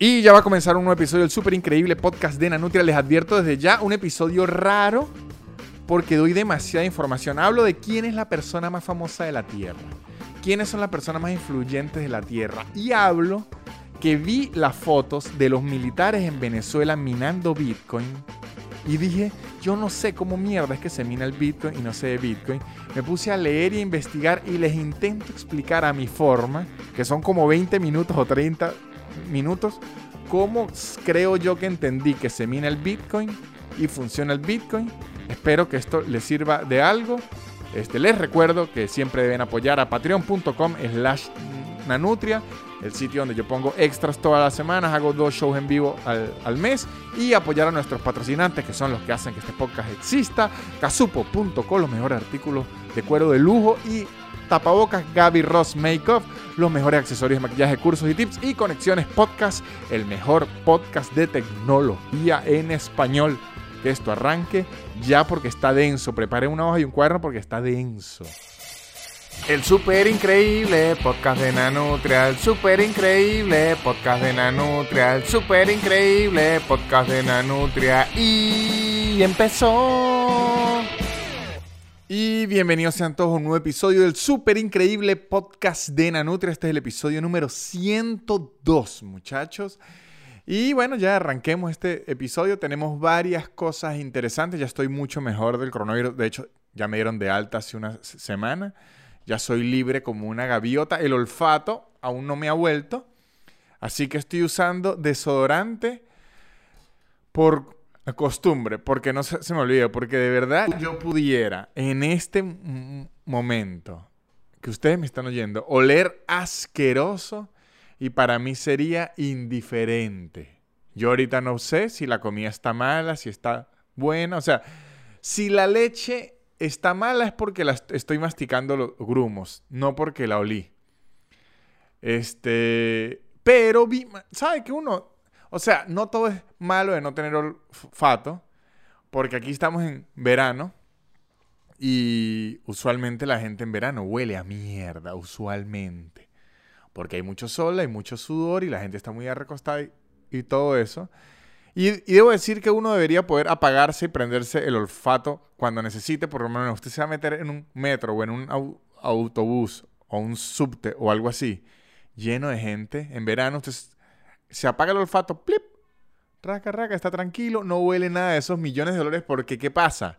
Y ya va a comenzar un nuevo episodio del súper increíble podcast de Nanutria. Les advierto desde ya un episodio raro porque doy demasiada información. Hablo de quién es la persona más famosa de la Tierra, quiénes son las personas más influyentes de la Tierra. Y hablo que vi las fotos de los militares en Venezuela minando Bitcoin y dije, yo no sé cómo mierda es que se mina el Bitcoin y no sé de Bitcoin. Me puse a leer y a investigar y les intento explicar a mi forma, que son como 20 minutos o 30 minutos cómo creo yo que entendí que se mina el Bitcoin y funciona el Bitcoin. Espero que esto les sirva de algo. Este, les recuerdo que siempre deben apoyar a patreon.com slash nanutria, el sitio donde yo pongo extras todas las semanas, hago dos shows en vivo al, al, mes y apoyar a nuestros patrocinantes que son los que hacen que este podcast exista, casupo.com, los mejores artículos de cuero de lujo y tapabocas Gaby Ross Makeup, los mejores accesorios de maquillaje, cursos y tips y Conexiones Podcast, el mejor podcast de tecnología en español. Que esto arranque ya porque está denso. Prepare una hoja y un cuaderno porque está denso. El super increíble podcast de Nanutria, el super increíble podcast de Nanutria, el super increíble podcast de Nanutria y empezó. Y bienvenidos sean todos a un nuevo episodio del súper increíble podcast de Nanutria. Este es el episodio número 102, muchachos. Y bueno, ya arranquemos este episodio. Tenemos varias cosas interesantes. Ya estoy mucho mejor del coronavirus. De hecho, ya me dieron de alta hace una semana. Ya soy libre como una gaviota. El olfato aún no me ha vuelto. Así que estoy usando desodorante por costumbre, porque no se, se, me olvide, porque de verdad yo pudiera en este momento que ustedes me están oyendo oler asqueroso y para mí sería indiferente. Yo ahorita no sé si la comida está mala, si está buena, o sea, si la leche está mala es porque la estoy masticando los grumos, no porque la olí. Este, pero vi, ¿sabe que uno o sea, no todo es malo de no tener olfato, porque aquí estamos en verano y usualmente la gente en verano huele a mierda, usualmente. Porque hay mucho sol, hay mucho sudor y la gente está muy arrecostada y, todo eso. Y, y, debo decir que uno debería poder apagarse y prenderse el olfato cuando necesite. Por lo menos usted se va a meter en un metro o en un au autobús o un subte o algo así, lleno de gente. En verano usted se apaga el olfato, plip, raca, raca, está tranquilo, no huele nada de esos millones de olores, porque ¿qué pasa?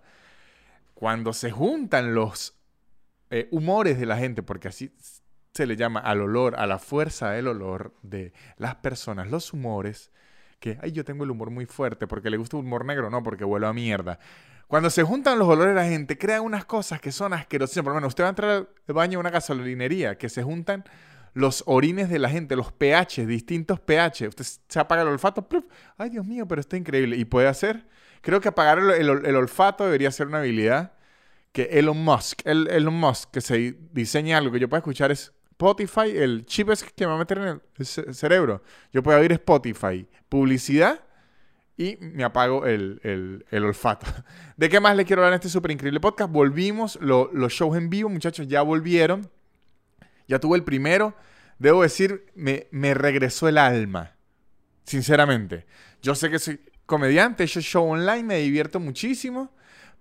Cuando se juntan los eh, humores de la gente, porque así se le llama al olor, a la fuerza del olor de las personas, los humores, que, ay, yo tengo el humor muy fuerte, porque le gusta el humor negro, no, porque huelo a mierda. Cuando se juntan los olores de la gente, crean unas cosas que son asquerosas. Por lo menos usted va a entrar al baño de una gasolinería, que se juntan los orines de la gente, los pH, distintos pH. Usted se apaga el olfato, ay Dios mío, pero está increíble. Y puede hacer, creo que apagar el, el, olfato debería ser una habilidad que Elon Musk, el, Elon Musk, que se diseña algo que yo pueda escuchar es Spotify, el chip es que me va a meter en el cerebro. Yo puedo oír Spotify, publicidad y me apago el, el, el, olfato. ¿De qué más le quiero hablar en este súper increíble podcast? Volvimos, lo, los shows en vivo, muchachos, ya volvieron. Ya tuve el primero. Debo decir, me, me regresó el alma. Sinceramente. Yo sé que soy comediante, hecho show online, me divierto muchísimo.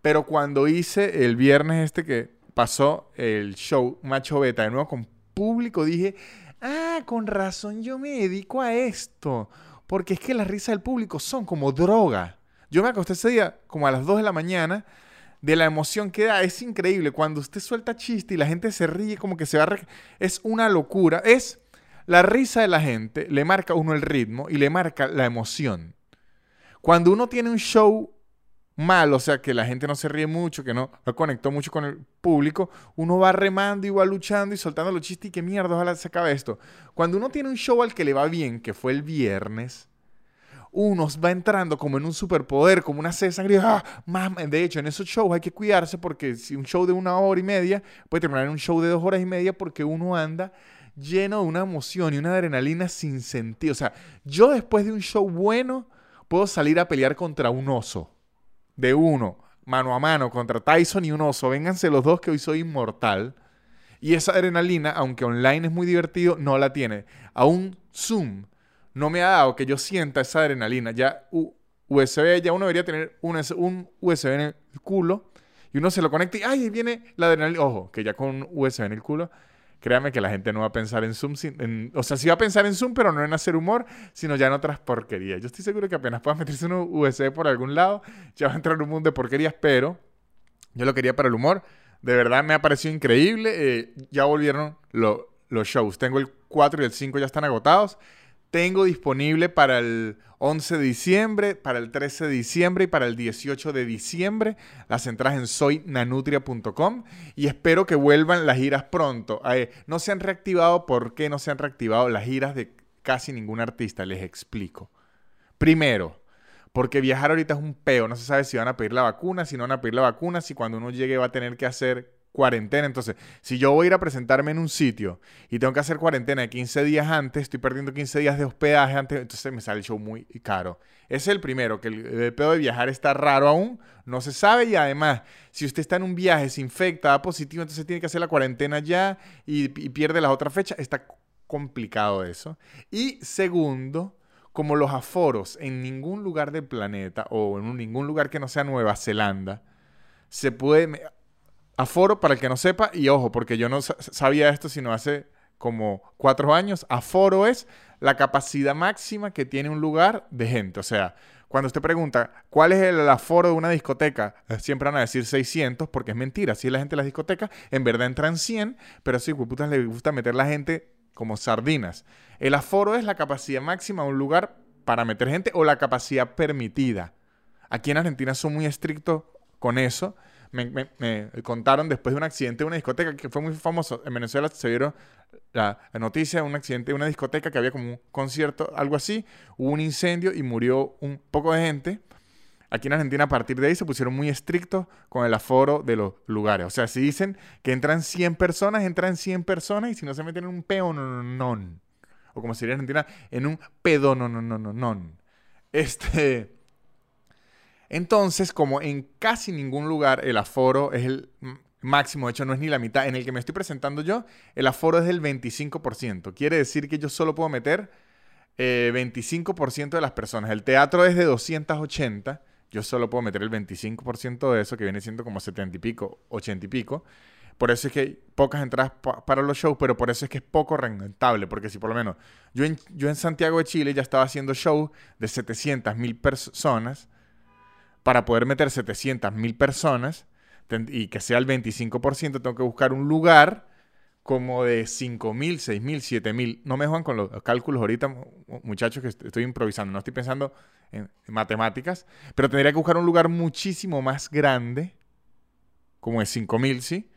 Pero cuando hice el viernes este que pasó el show Macho Beta de nuevo con público, dije, ah, con razón yo me dedico a esto. Porque es que las risas del público son como droga. Yo me acosté ese día como a las 2 de la mañana de la emoción que da. Es increíble. Cuando usted suelta chiste y la gente se ríe, como que se va a... Es una locura. Es la risa de la gente, le marca uno el ritmo y le marca la emoción. Cuando uno tiene un show mal, o sea, que la gente no se ríe mucho, que no, no conectó mucho con el público, uno va remando y va luchando y soltando los chistes y qué mierda, ojalá se acabe esto. Cuando uno tiene un show al que le va bien, que fue el viernes, uno va entrando como en un superpoder, como una sed de ¡Ah! De hecho, en esos shows hay que cuidarse porque si un show de una hora y media puede terminar en un show de dos horas y media porque uno anda lleno de una emoción y una adrenalina sin sentido. O sea, yo después de un show bueno puedo salir a pelear contra un oso. De uno, mano a mano, contra Tyson y un oso. Vénganse los dos que hoy soy inmortal. Y esa adrenalina, aunque online es muy divertido, no la tiene. A un Zoom no me ha dado que yo sienta esa adrenalina. Ya USB, ya uno debería tener un, un USB en el culo y uno se lo conecta y ¡ay! viene la adrenalina. Ojo, que ya con un USB en el culo, créame que la gente no va a pensar en Zoom. o sea, sí va a pensar en Zoom, pero no en hacer humor, sino ya en otras porquerías. Yo estoy seguro que apenas puedas meterse un USB por algún lado, ya va a entrar en un mundo de porquerías, pero yo lo quería para el humor. De verdad me ha parecido increíble. Eh, ya volvieron los shows. Tengo el 4 y el 5 ya están agotados. Tengo disponible para el 11 de diciembre, para el 13 de diciembre y para el 18 de diciembre las entradas en soynanutria.com y espero que vuelvan las giras pronto. Eh, no se han reactivado, ¿por qué no se han reactivado las giras de casi ningún artista? Les explico. Primero, porque viajar ahorita es un peo, no se sabe si van a pedir la vacuna, si no van a pedir la vacuna, si cuando uno llegue va a tener que hacer cuarentena. Entonces, si yo voy a ir a presentarme en un sitio y tengo que hacer cuarentena de 15 días antes, estoy perdiendo 15 días de hospedaje antes, entonces me sale el show muy caro. Es el primero, que el, pedo de viajar está raro aún, no se sabe y además, si usted está en un viaje, se infecta, da positivo, entonces tiene que hacer la cuarentena ya y, y pierde las otras fechas, está complicado eso. Y segundo, como los aforos en ningún lugar del planeta o en ningún lugar que no sea Nueva Zelanda, se puede Aforo, para el que no sepa, y ojo, porque yo no sabía esto sino hace como cuatro años, aforo es la capacidad máxima que tiene un lugar de gente. O sea, cuando usted pregunta cuál es el aforo de una discoteca, eh, siempre van a decir 600 porque es mentira. Si la gente de las discotecas, en verdad entran 100, pero esos putas les gusta meter la gente como sardinas. El aforo es la capacidad máxima de un lugar para meter gente o la capacidad permitida. Aquí en Argentina son muy estrictos con eso me, contaron después de un accidente de una discoteca que fue muy famoso. En Venezuela se vieron la, noticia de un accidente de una discoteca que había como un concierto, algo así. Hubo un incendio y murió un poco de gente. Aquí en Argentina, a partir de ahí, se pusieron muy estrictos con el aforo de los lugares. O sea, si dicen que entran 100 personas, entran 100 personas y si no se meten en un peo, no, no, O como sería en Argentina, en un pedo, no, no, no, no, no. Este. Entonces, como en casi ningún lugar el aforo es el máximo, de hecho no es ni la mitad, en el que me estoy presentando yo, el aforo es del 25%. Quiere decir que yo solo puedo meter 25% eh, de las personas. El teatro es de 280, yo solo puedo meter el 25% de eso, que viene siendo como 70 y pico, 80 y pico. Por eso es que hay pocas entradas para los shows, pero por eso es que es poco rentable. Porque si por lo menos yo en, yo en Santiago de Chile ya estaba haciendo shows de 700 mil personas para poder meter 700 mil personas y que sea el 25%, tengo que buscar un lugar como de 5 mil, 6 mil, 7 mil. No me juegan con los cálculos ahorita, muchachos, que estoy improvisando, no estoy pensando en, matemáticas, pero tendría que buscar un lugar muchísimo más grande, como de 5 mil, ¿sí?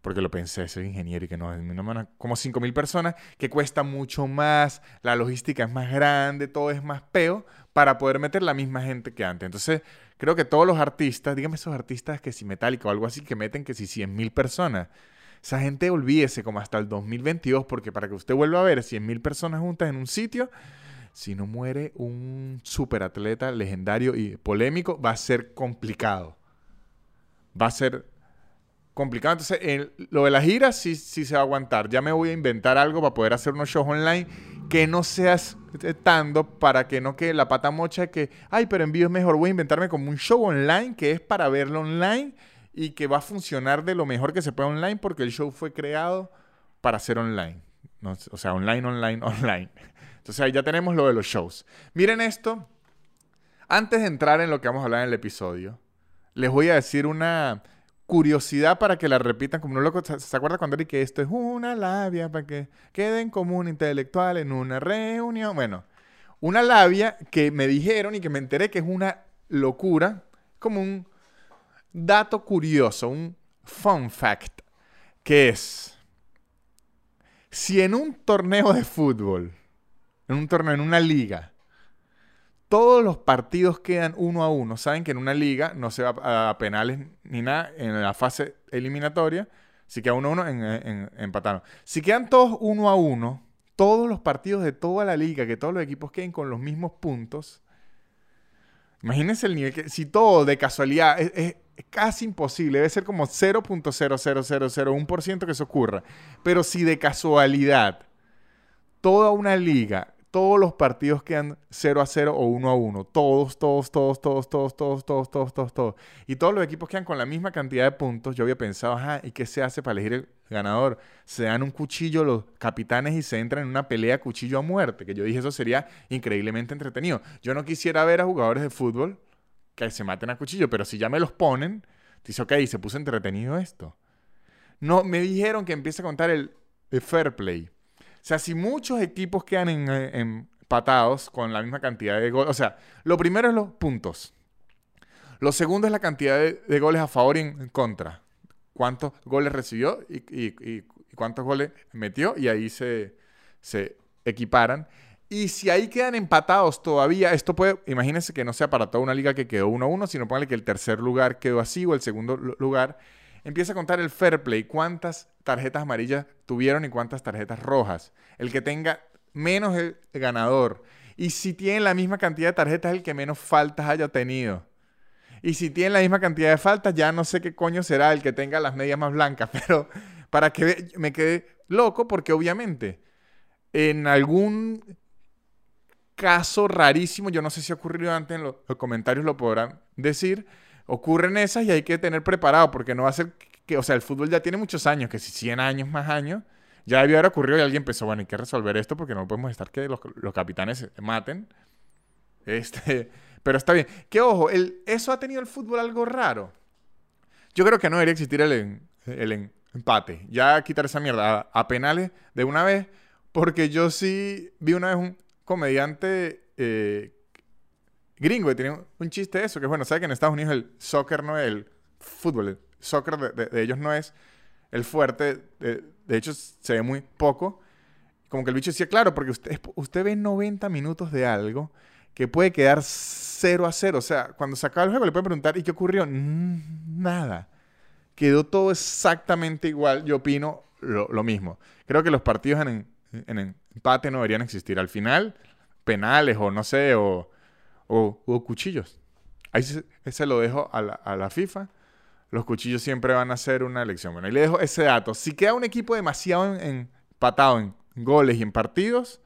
Porque lo pensé, soy ingeniero y que no, no como 5 mil personas, que cuesta mucho más, la logística es más grande, todo es más peo, para poder meter la misma gente que antes. Entonces, creo que todos los artistas, dígame esos artistas que si Metallica o algo así, que meten que si 100 mil personas, esa gente olvídese como hasta el 2022, porque para que usted vuelva a ver 100 mil personas juntas en un sitio, si no muere un superatleta legendario y polémico, va a ser complicado. Va a ser complicado. Entonces, lo de las giras sí, sí se va a aguantar. Ya me voy a inventar algo para poder hacer unos shows online que no seas estando para que no quede la pata mocha que, ay, pero envío es mejor. Voy a inventarme como un show online que es para verlo online y que va a funcionar de lo mejor que se pueda online porque el show fue creado para ser online. o sea, online, online, online. Entonces ahí ya tenemos lo de los shows. Miren esto. Antes de entrar en lo que vamos a hablar en el episodio, les voy a decir una curiosidad para que la repitan como un loco. ¿Se, acuerda cuando dije que esto es una labia para que queden como un intelectual en una reunión? Bueno, una labia que me dijeron y que me enteré que es una locura, como un dato curioso, un fun fact, que es, si en un torneo de fútbol, en un torneo, en una liga, todos los partidos quedan uno a uno. Saben que en una liga no se va a penales ni nada en la fase eliminatoria. Si queda uno a uno, en, en, Si quedan todos uno a uno, todos los partidos de toda la liga, que todos los equipos queden con los mismos puntos. Imagínense el nivel que, si todo de casualidad es, casi imposible, debe ser como 0.00001% que eso ocurra. Pero si de casualidad toda una liga todos los partidos quedan 0 a 0 o 1 a 1. Todos, todos, todos, todos, todos, todos, todos, todos, todos, todos. Y todos los equipos quedan con la misma cantidad de puntos. Yo había pensado, ajá, ¿y qué se hace para elegir el ganador? Se dan un cuchillo los capitanes y se entran en una pelea cuchillo a muerte. Que yo dije, eso sería increíblemente entretenido. Yo no quisiera ver a jugadores de fútbol que se maten a cuchillo, pero si ya me los ponen, dice, ok, se puso entretenido esto. No, me dijeron que empieza a contar el, el fair play. Sea, si muchos equipos quedan eh, empatados con la misma cantidad de goles, o sea, lo primero es los puntos. Lo segundo es la cantidad de, goles a favor y en contra. Cuántos goles recibió y, cuántos goles metió y ahí se, se equiparan. Y si ahí quedan empatados todavía, esto puede, imagínense que no sea para toda una liga que quedó 1-1, sino póngale que el tercer lugar quedó así o el segundo lugar empieza a contar el fair play, cuántas tarjetas amarillas tuvieron y cuántas tarjetas rojas. El que tenga menos el ganador. Y si tiene la misma cantidad de tarjetas, el que menos faltas haya tenido. Y si tiene la misma cantidad de faltas, ya no sé qué coño será el que tenga las medias más blancas. Pero para que me quede loco, porque obviamente en algún caso rarísimo, yo no sé si ha ocurrido antes, en los comentarios lo podrán decir, ocurren esas y hay que tener preparado, porque no va a ser que, o sea, el fútbol ya tiene muchos años, que si 100 años más años, ya debió haber ocurrido y alguien pensó, bueno, hay que resolver esto porque no podemos estar que los, capitanes se maten. Este, pero está bien. Que ojo, el, eso ha tenido el fútbol algo raro. Yo creo que no debería existir el, el empate. Ya quitar esa mierda a, penales de una vez, porque yo sí vi una vez un comediante eh, gringo y tiene un chiste de eso, que bueno, sabe que en Estados Unidos el soccer no es el fútbol, el soccer de, ellos no es el fuerte, de, hecho se ve muy poco. Como que el bicho decía, claro, porque usted, usted ve 90 minutos de algo que puede quedar 0 a 0. O sea, cuando se acaba el juego le pueden preguntar, ¿y qué ocurrió? nada. Quedó todo exactamente igual. Yo opino lo, mismo. Creo que los partidos en, en empate no deberían existir. Al final, penales o no sé, o o, cuchillos. Ahí se, lo dejo a la, FIFA. Los cuchillos siempre van a ser una elección. Bueno, ahí le dejo ese dato. Si queda un equipo demasiado empatado en goles y en partidos,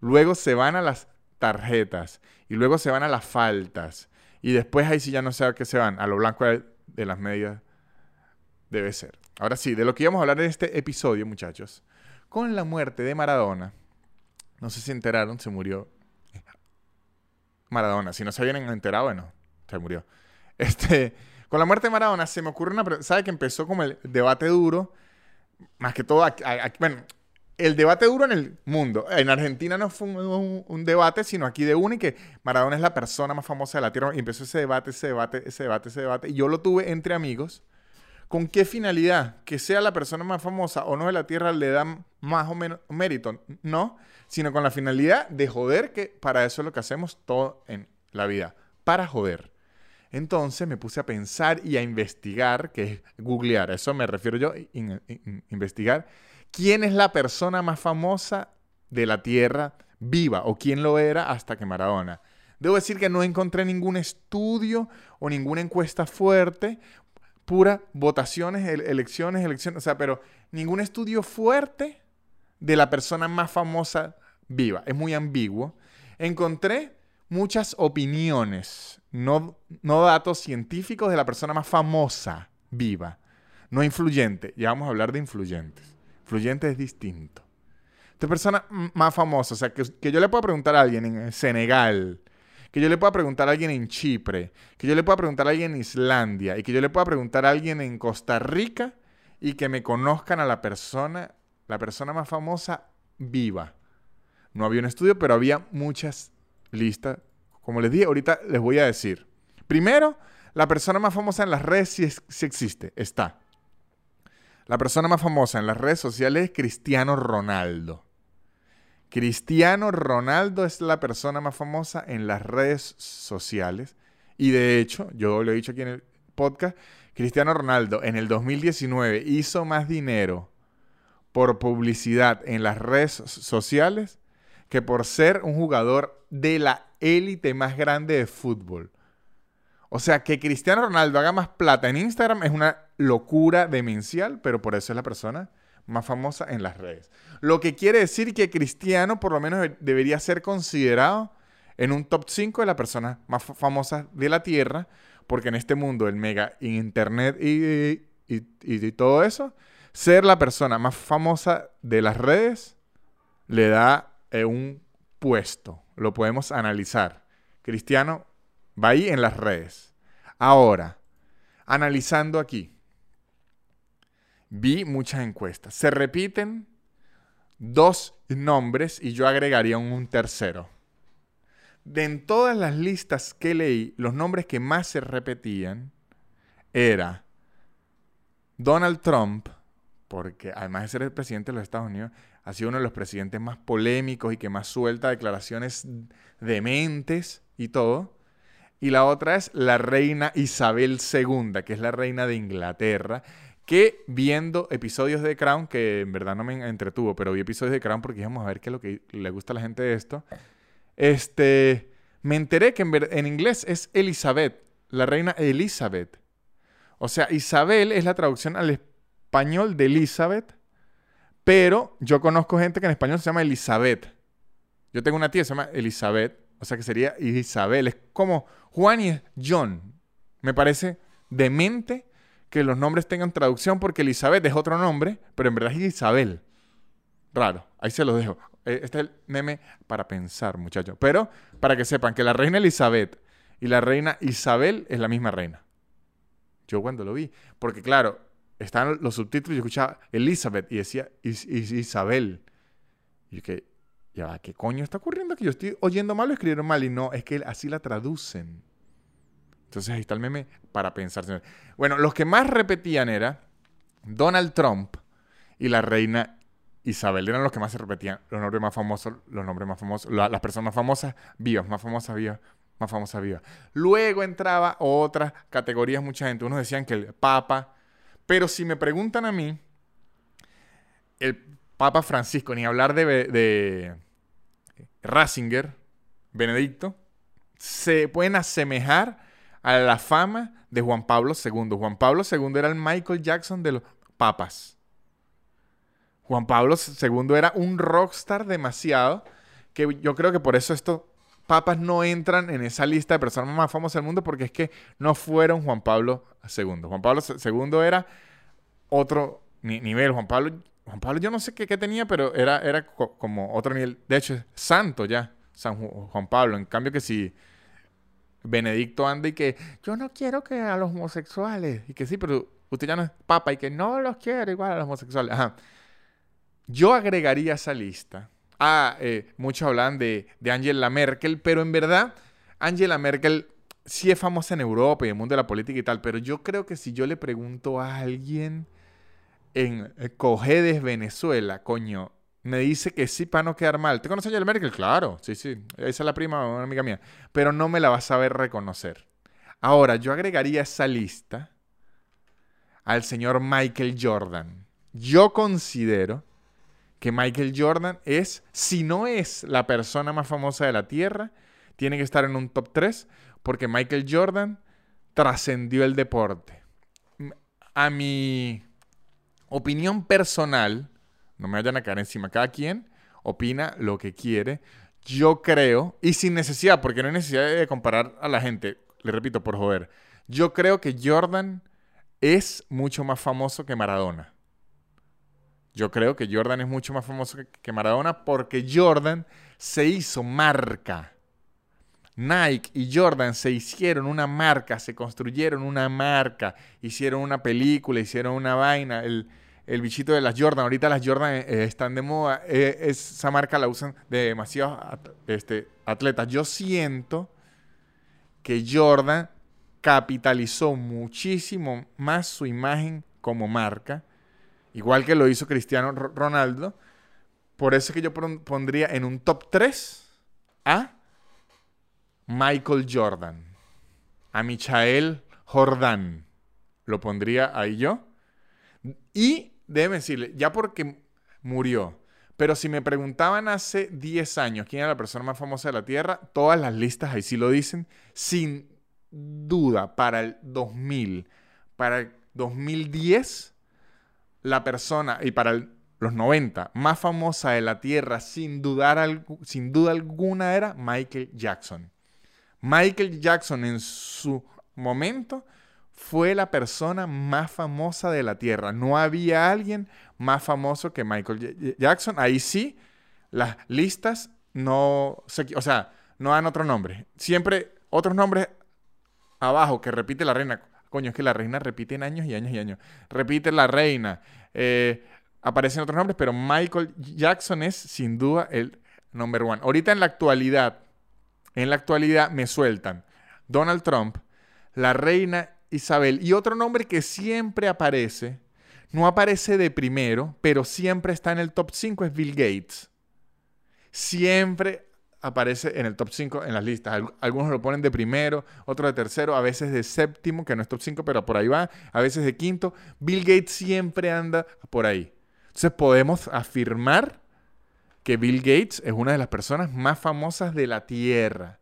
luego se van a las tarjetas y luego se van a las faltas. Y después ahí sí ya no sé a qué se van. A lo blanco de las medias debe ser. Ahora sí, de lo que íbamos a hablar en este episodio, muchachos. Con la muerte de Maradona. No sé si enteraron, se murió Maradona. Si no se habían enterado, bueno, se murió. Este, con la muerte de Maradona se me ocurre una... ¿Sabe que empezó como el debate duro? Más que todo, bueno, el debate duro en el mundo. En Argentina no fue un, debate, sino aquí de uno y que Maradona es la persona más famosa de la Tierra. Y empezó ese debate, ese debate, ese debate, ese debate. Y yo lo tuve entre amigos. ¿Con qué finalidad? Que sea la persona más famosa o no de la Tierra le da más o menos mérito. No, sino con la finalidad de joder, que para eso es lo que hacemos todo en la vida, para joder. Entonces me puse a pensar y a investigar, que es googlear, eso me refiero yo, investigar, quién es la persona más famosa de la Tierra viva o quién lo era hasta que Maradona. Debo decir que no encontré ningún estudio o ninguna encuesta fuerte, pura votaciones, elecciones, elecciones, o sea, pero ningún estudio fuerte de la persona más famosa viva. Es muy ambiguo. Encontré muchas opiniones, no, no datos científicos de la persona más famosa viva. No influyente. Ya vamos a hablar de influyentes. Influyente es distinto. Esta persona más famosa, o sea, que, que yo le pueda preguntar a alguien en Senegal, que yo le pueda preguntar a alguien en Chipre, que yo le pueda preguntar a alguien en Islandia y que yo le pueda preguntar a alguien en Costa Rica y que me conozcan a la persona la persona más famosa viva. No había un estudio, pero había muchas listas. Como les dije, ahorita les voy a decir. Primero, la persona más famosa en las redes sí, existe, está. La persona más famosa en las redes sociales es Cristiano Ronaldo. Cristiano Ronaldo es la persona más famosa en las redes sociales. Y de hecho, yo lo he dicho aquí en el podcast, Cristiano Ronaldo en el 2019 hizo más dinero por publicidad en las redes sociales que por ser un jugador de la élite más grande de fútbol. O sea, que Cristiano Ronaldo haga más plata en Instagram es una locura demencial, pero por eso es la persona más famosa en las redes. Lo que quiere decir que Cristiano por lo menos debería ser considerado en un top 5 de las personas más famosas de la Tierra, porque en este mundo, el mega internet y, y, todo eso, ser la persona más famosa de las redes le da eh, un puesto. Lo podemos analizar. Cristiano va ahí en las redes. Ahora, analizando aquí, vi muchas encuestas. Se repiten dos nombres y yo agregaría un tercero. De en todas las listas que leí, los nombres que más se repetían era Donald Trump, porque además de ser el presidente de los Estados Unidos, ha sido uno de los presidentes más polémicos y que más suelta declaraciones dementes y todo. Y la otra es la reina Isabel II, que es la reina de Inglaterra, que viendo episodios de Crown, que en verdad no me entretuvo, pero vi episodios de Crown porque íbamos a ver qué es lo que le gusta a la gente de esto, este, me enteré que en, inglés es Elizabeth, la reina Elizabeth. O sea, Isabel es la traducción al español de Elizabeth, pero yo conozco gente que en español se llama Elizabeth. Yo tengo una tía que se llama Elizabeth, o sea que sería Isabel. Es como Juan y John. Me parece demente que los nombres tengan traducción porque Elizabeth es otro nombre, pero en verdad es Isabel. Raro, ahí se lo dejo. Eh, este es el meme para pensar, muchachos. Pero para que sepan que la reina Elizabeth y la reina Isabel es la misma reina. Yo cuando lo vi, porque claro, estaban los subtítulos y yo escuchaba Elizabeth y decía Isabel. Y que, ya, ¿qué coño está ocurriendo? Que yo estoy oyendo mal o escribieron mal. Y no, es que así la traducen. Entonces ahí está el meme para pensar. Bueno, los que más repetían era Donald Trump y la reina Isabel. Eran los que más se repetían. Los nombres más famosos, los nombres más famosos, las personas más famosas, vivas, más famosas, vivas, más famosas, vivas. Luego entraba otras categorías, mucha gente. Unos decían que el Papa. Pero si me preguntan a mí, el Papa Francisco, ni hablar de, de Ratzinger, Benedicto, se pueden asemejar a la fama de Juan Pablo II. Juan Pablo II era el Michael Jackson de los papas. Juan Pablo II era un rockstar demasiado, que yo creo que por eso estos papas no entran en esa lista de personas más famosas del mundo, porque es que no fueron Juan Pablo II. Juan Pablo II era otro nivel. Juan Pablo, Juan Pablo yo no sé qué, tenía, pero era, era como otro nivel. De hecho, santo ya, San Juan Pablo. En cambio que si Benedicto anda y que yo no quiero que a los homosexuales, y que sí, pero usted ya no es papa y que no los quiere igual a los homosexuales. Ajá. Yo agregaría esa lista. Ah, eh, muchos hablan de, de Angela Merkel, pero en verdad Angela Merkel sí es famosa en Europa y en el mundo de la política y tal, pero yo creo que si yo le pregunto a alguien en eh, Cojedes, Venezuela, coño, me dice que sí para no quedar mal. ¿Te conoces a Angela Merkel? Claro, sí, sí. Esa es la prima, una amiga mía. Pero no me la vas a saber reconocer. Ahora, yo agregaría esa lista al señor Michael Jordan. Yo considero que Michael Jordan es, si no es la persona más famosa de la Tierra, tiene que estar en un top 3 porque Michael Jordan trascendió el deporte. A mi opinión personal, no me vayan a caer encima. Cada quien opina lo que quiere. Yo creo, y sin necesidad, porque no hay necesidad de comparar a la gente, le repito, por joder. Yo creo que Jordan es mucho más famoso que Maradona. Yo creo que Jordan es mucho más famoso que Maradona porque Jordan se hizo marca. Nike y Jordan se hicieron una marca, se construyeron una marca, hicieron una película, hicieron una vaina. El, el bichito de las Jordan. Ahorita las Jordan eh, están de moda. Eh, esa marca la usan demasiados este, atletas. Yo siento que Jordan capitalizó muchísimo más su imagen como marca, igual que lo hizo Cristiano Ronaldo. Por eso es que yo pondría en un top 3 a Michael Jordan, a Michael Jordan. Lo pondría ahí yo. Y déjeme decirle, ya porque murió, pero si me preguntaban hace 10 años quién era la persona más famosa de la Tierra, todas las listas ahí sí lo dicen, sin duda, para el 2000, para el 2010, la persona, y para los 90, más famosa de la Tierra, sin, dudar, sin duda alguna, era Michael Jackson. Michael Jackson en su momento fue la persona más famosa de la Tierra. No había alguien más famoso que Michael Jackson. Ahí sí, las listas no, o sea, no dan otro nombre. Siempre otros nombres abajo que repite la reina. Coño, es que la reina repite en años y años y años. Repite la reina. Eh, aparecen otros nombres, pero Michael Jackson es sin duda el number one. Ahorita en la actualidad, en la actualidad me sueltan Donald Trump, la reina Isabel y otro nombre que siempre aparece, no aparece de primero, pero siempre está en el top 5 es Bill Gates. Siempre aparece en el top 5 en las listas. Algunos lo ponen de primero, otros de tercero, a veces de séptimo, que no es top 5, pero por ahí va, a veces de quinto. Bill Gates siempre anda por ahí. Entonces podemos afirmar que Bill Gates es una de las personas más famosas de la Tierra.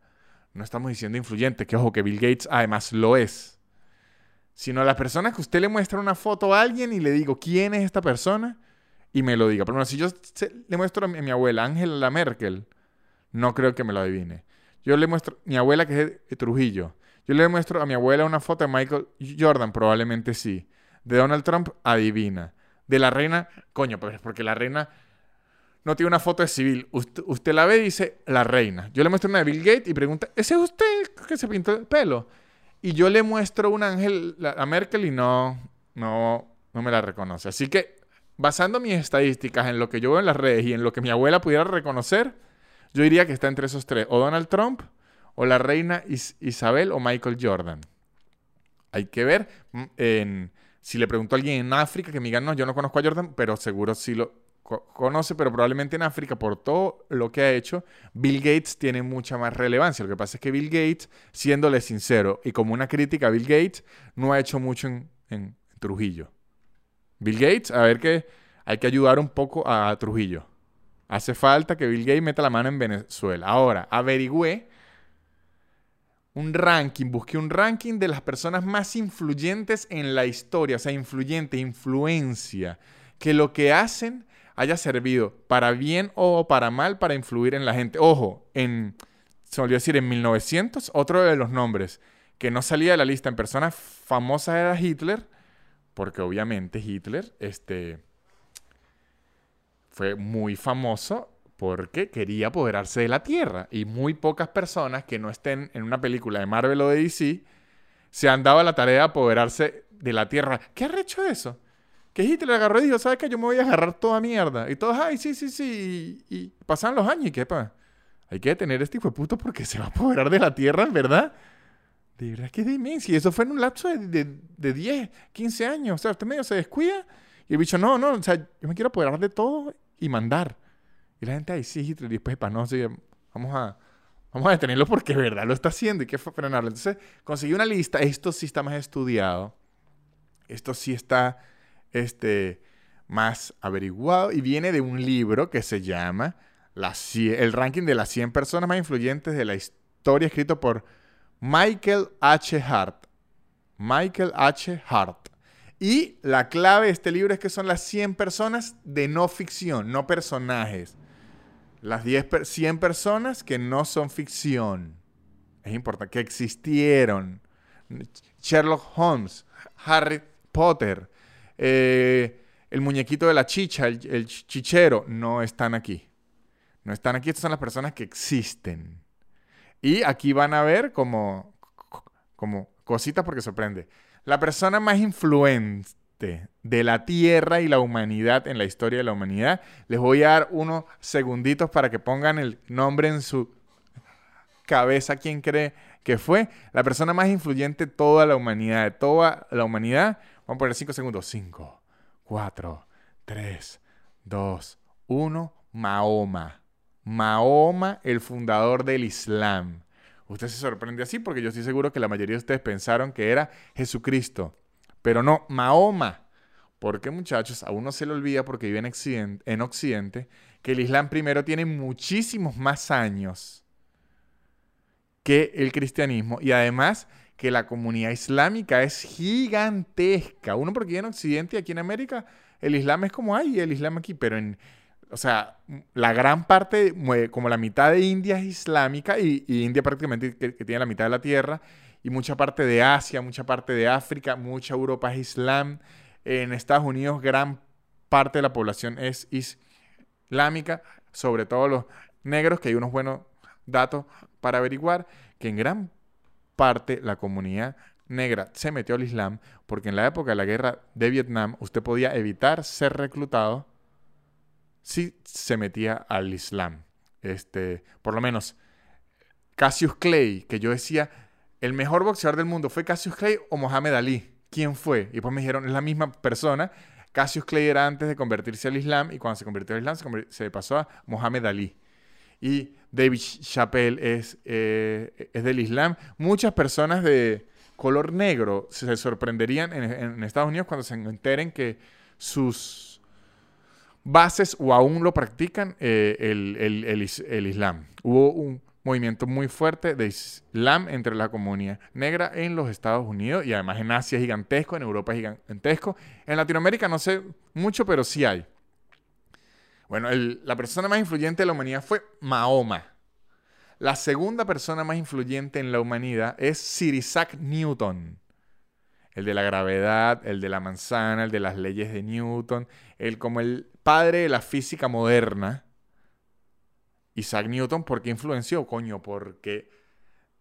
No estamos diciendo influyente, que ojo, que Bill Gates además lo es. Sino las personas que usted le muestra una foto a alguien y le digo, ¿quién es esta persona? Y me lo diga. Pero bueno, si yo le muestro a mi, abuela, Angela Merkel, no creo que me lo adivine. Yo le muestro a mi abuela que es de Trujillo. Yo le muestro a mi abuela una foto de Michael Jordan, probablemente sí. De Donald Trump, adivina de la reina, coño, pues porque la reina no tiene una foto de civil. Usted, la ve y dice la reina. Yo le muestro una de Bill Gates y pregunta, ¿ese es usted que se pintó el pelo? Y yo le muestro un ángel a Merkel y no, no, no me la reconoce. Así que, basando mis estadísticas en lo que yo veo en las redes y en lo que mi abuela pudiera reconocer, yo diría que está entre esos tres. O Donald Trump, o la reina Isabel, o Michael Jordan. Hay que ver mm, si le pregunto a alguien en África que me diga, no, yo no conozco a Jordan, pero seguro sí lo conoce, pero probablemente en África, por todo lo que ha hecho, Bill Gates tiene mucha más relevancia. Lo que pasa es que Bill Gates, siéndole sincero y como una crítica a Bill Gates, no ha hecho mucho en, en Trujillo. Bill Gates, a ver que hay que ayudar un poco a Trujillo. Hace falta que Bill Gates meta la mano en Venezuela. Ahora, averigüé un ranking, busqué un ranking de las personas más influyentes en la historia, o sea, influyente, influencia, que lo que hacen haya servido para bien o para mal para influir en la gente. Ojo, en, se olvidó decir, en 1900, otro de los nombres que no salía de la lista en personas famosas era Hitler, porque obviamente Hitler, este, fue muy famoso porque quería apoderarse de la Tierra. Y muy pocas personas que no estén en una película de Marvel o de DC se han dado la tarea de apoderarse de la Tierra. ¿Qué ha hecho eso? Que Hitler agarró y dijo, ¿sabes qué? Yo me voy a agarrar toda mierda. Y todos, ay, sí, sí, sí. Y, pasan los años y qué, pa. Hay que detener este hijo de puto porque se va a apoderar de la Tierra, en verdad. De verdad que demencia. Y eso fue en un lapso de, de, de 10, 15 años. O sea, usted medio se descuida. Y el bicho, no, no, o sea, yo me quiero apoderar de todo y mandar. Y la gente, ahí sí, Hitler, y después, para no, sí, vamos a, vamos a detenerlo porque de verdad lo está haciendo y que frenarlo. Entonces, conseguí una lista, esto sí está más estudiado, esto sí está este, más averiguado y viene de un libro que se llama El ranking de las 100 personas más influyentes de la historia, escrito por Michael H. Hart. Michael H. Hart. Y la clave de este libro es que son las 100 personas de no ficción, no personajes. Las 10 100 personas que no son ficción. Es importante, que existieron. Sherlock Holmes, Harry Potter, eh, el muñequito de la chicha, el, chichero, no están aquí. No están aquí, estas son las personas que existen. Y aquí van a ver como, como cositas porque sorprende. La persona más influente de la Tierra y la humanidad en la historia de la humanidad. Les voy a dar unos segunditos para que pongan el nombre en su cabeza. ¿Quién cree que fue? La persona más influyente de toda la humanidad, de toda la humanidad. Vamos a poner cinco segundos. Cinco, cuatro, tres, dos, uno. Mahoma. Mahoma, el fundador del Islam. Usted se sorprende así porque yo estoy seguro que la mayoría de ustedes pensaron que era Jesucristo. Pero no, Mahoma. Porque muchachos, a uno se le olvida porque vive en en Occidente que el Islam primero tiene muchísimos más años que el cristianismo y además que la comunidad islámica es gigantesca. Uno porque en Occidente y aquí en América el Islam es como hay el Islam aquí, pero en, o sea, la gran parte, como la mitad de India es islámica y, India prácticamente que, tiene la mitad de la tierra y mucha parte de Asia, mucha parte de África, mucha Europa es Islam. En Estados Unidos gran parte de la población es islámica, sobre todo los negros, que hay unos buenos datos para averiguar que en gran parte la comunidad negra se metió al Islam porque en la época de la guerra de Vietnam usted podía evitar ser reclutado si se metía al Islam. Este, por lo menos Cassius Clay, que yo decía, el mejor boxeador del mundo fue Cassius Clay o Mohamed Ali. ¿Quién fue? Y pues me dijeron, es la misma persona. Cassius Clay era antes de convertirse al Islam y cuando se convirtió al Islam se, se pasó a Mohamed Ali. Y David Chappelle es, eh, es del Islam. Muchas personas de color negro se sorprenderían en, Estados Unidos cuando se enteren que sus bases o aún lo practican eh, el, Islam. Hubo un movimiento muy fuerte de Islam entre la comunidad negra en los Estados Unidos y además en Asia es gigantesco, en Europa es gigantesco. En Latinoamérica no sé mucho, pero sí hay. Bueno, la persona más influyente de la humanidad fue Mahoma. La segunda persona más influyente en la humanidad es Sir Isaac Newton. El de la gravedad, el de la manzana, el de las leyes de Newton, el como el padre de la física moderna. Isaac Newton, ¿por qué influenció? Coño, porque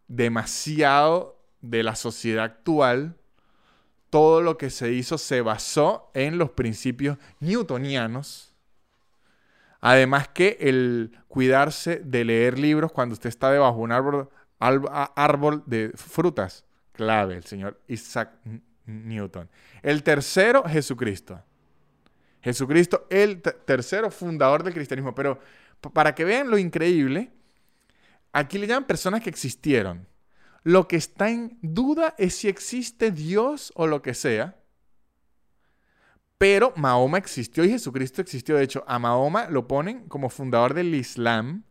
demasiado de la sociedad actual, todo lo que se hizo se basó en los principios newtonianos Además que el cuidarse de leer libros cuando usted está debajo de un árbol, árbol de frutas, clave, el señor Isaac Newton. El tercero, Jesucristo. Jesucristo, el tercero fundador del cristianismo. Pero para que vean lo increíble, aquí le llaman personas que existieron. Lo que está en duda es si existe Dios o lo que sea. Pero Mahoma existió y Jesucristo existió. De hecho, a Mahoma lo ponen como fundador del Islam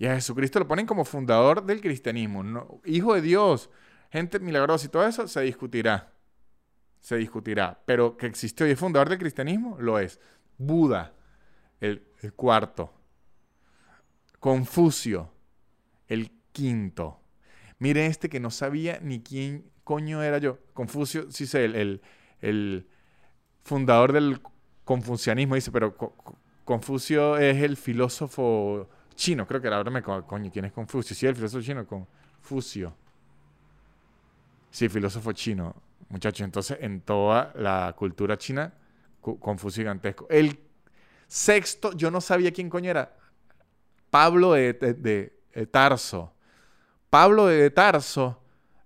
y a Jesucristo lo ponen como fundador del cristianismo. hijo de Dios, gente milagrosa y todo eso se discutirá. Se discutirá. Pero que existió y es fundador del cristianismo, lo es. Buda, el, el cuarto. Confucio, el quinto. Mire este que no sabía ni quién coño era yo. Confucio, sí sé, el, el fundador del confucianismo, dice, pero Confucio es el filósofo chino, creo que ahora me coño, ¿quién es Confucio? Sí, el filósofo chino, Confucio. Sí, filósofo chino, muchachos. Entonces, en toda la cultura china, Confucio gigantesco. El sexto, yo no sabía quién coño era. Pablo de Tarso. Pablo de Tarso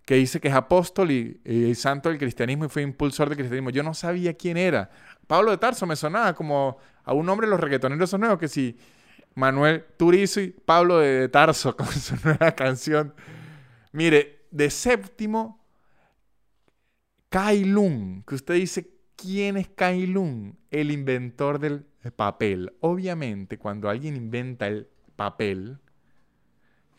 que dice que es apóstol y, santo del cristianismo y fue impulsor del cristianismo. Yo no sabía quién era. Pablo de Tarso me sonaba como a un hombre de los reggaetoneros nuevos que si Manuel Turizo y Pablo de Tarso con su nueva canción. Mire, de séptimo, Kai Lung, que usted dice, ¿quién es Kai Lung? El inventor del papel. Obviamente, cuando alguien inventa el papel,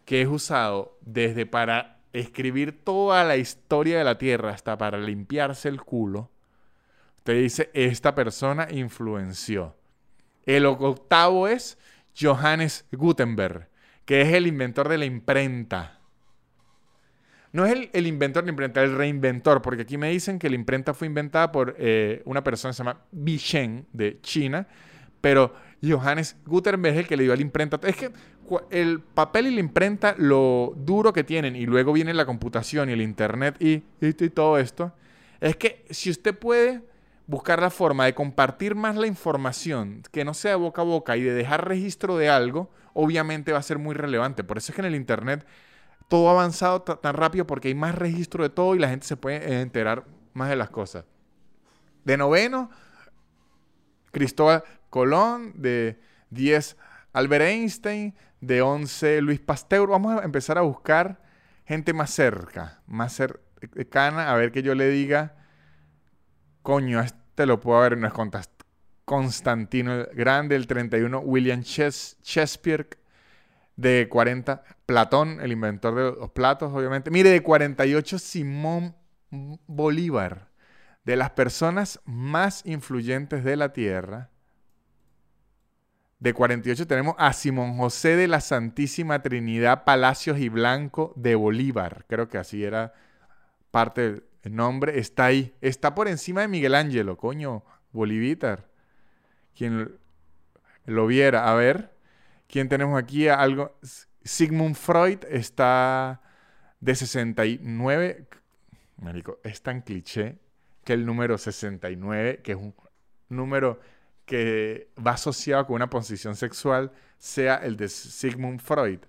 que es usado desde para escribir toda la historia de la Tierra hasta para limpiarse el culo, te dice, esta persona influenció. El octavo es Johannes Gutenberg, que es el inventor de la imprenta. No es el, inventor de la imprenta, el reinventor, porque aquí me dicen que la imprenta fue inventada por eh, una persona que se llama Bi de China, pero Johannes Gutenberg es el que le dio a la imprenta. Es que el papel y la imprenta, lo duro que tienen, y luego viene la computación y el internet y, todo esto, es que si usted puede buscar la forma de compartir más la información, que no sea boca a boca y de dejar registro de algo, obviamente va a ser muy relevante. Por eso es que en el internet todo ha avanzado tan rápido porque hay más registro de todo y la gente se puede enterar más de las cosas. De noveno, Cristóbal Colón, de 10 Albert Einstein, de 11 Luis Pasteur. Vamos a empezar a buscar gente más cerca, más cercana, a ver que yo le diga, coño, este lo puedo ver, no es Constantino el Grande, el 31 William Shakespeare, de 40 Platón, el inventor de los platos, obviamente. Mire, de 48 Simón Bolívar, de las personas más influyentes de la Tierra, de 48 tenemos a Simón José de la Santísima Trinidad Palacios y Blanco de Bolívar. Creo que así era parte del nombre. Está ahí. Está por encima de Miguel Ángelo, coño, Bolivitar. Quien lo viera. A ver, ¿quién tenemos aquí? Algo. Sigmund Freud está de 69. Marico, es tan cliché que el número 69, que es un número que va asociado con una posición sexual, sea el de Sigmund Freud.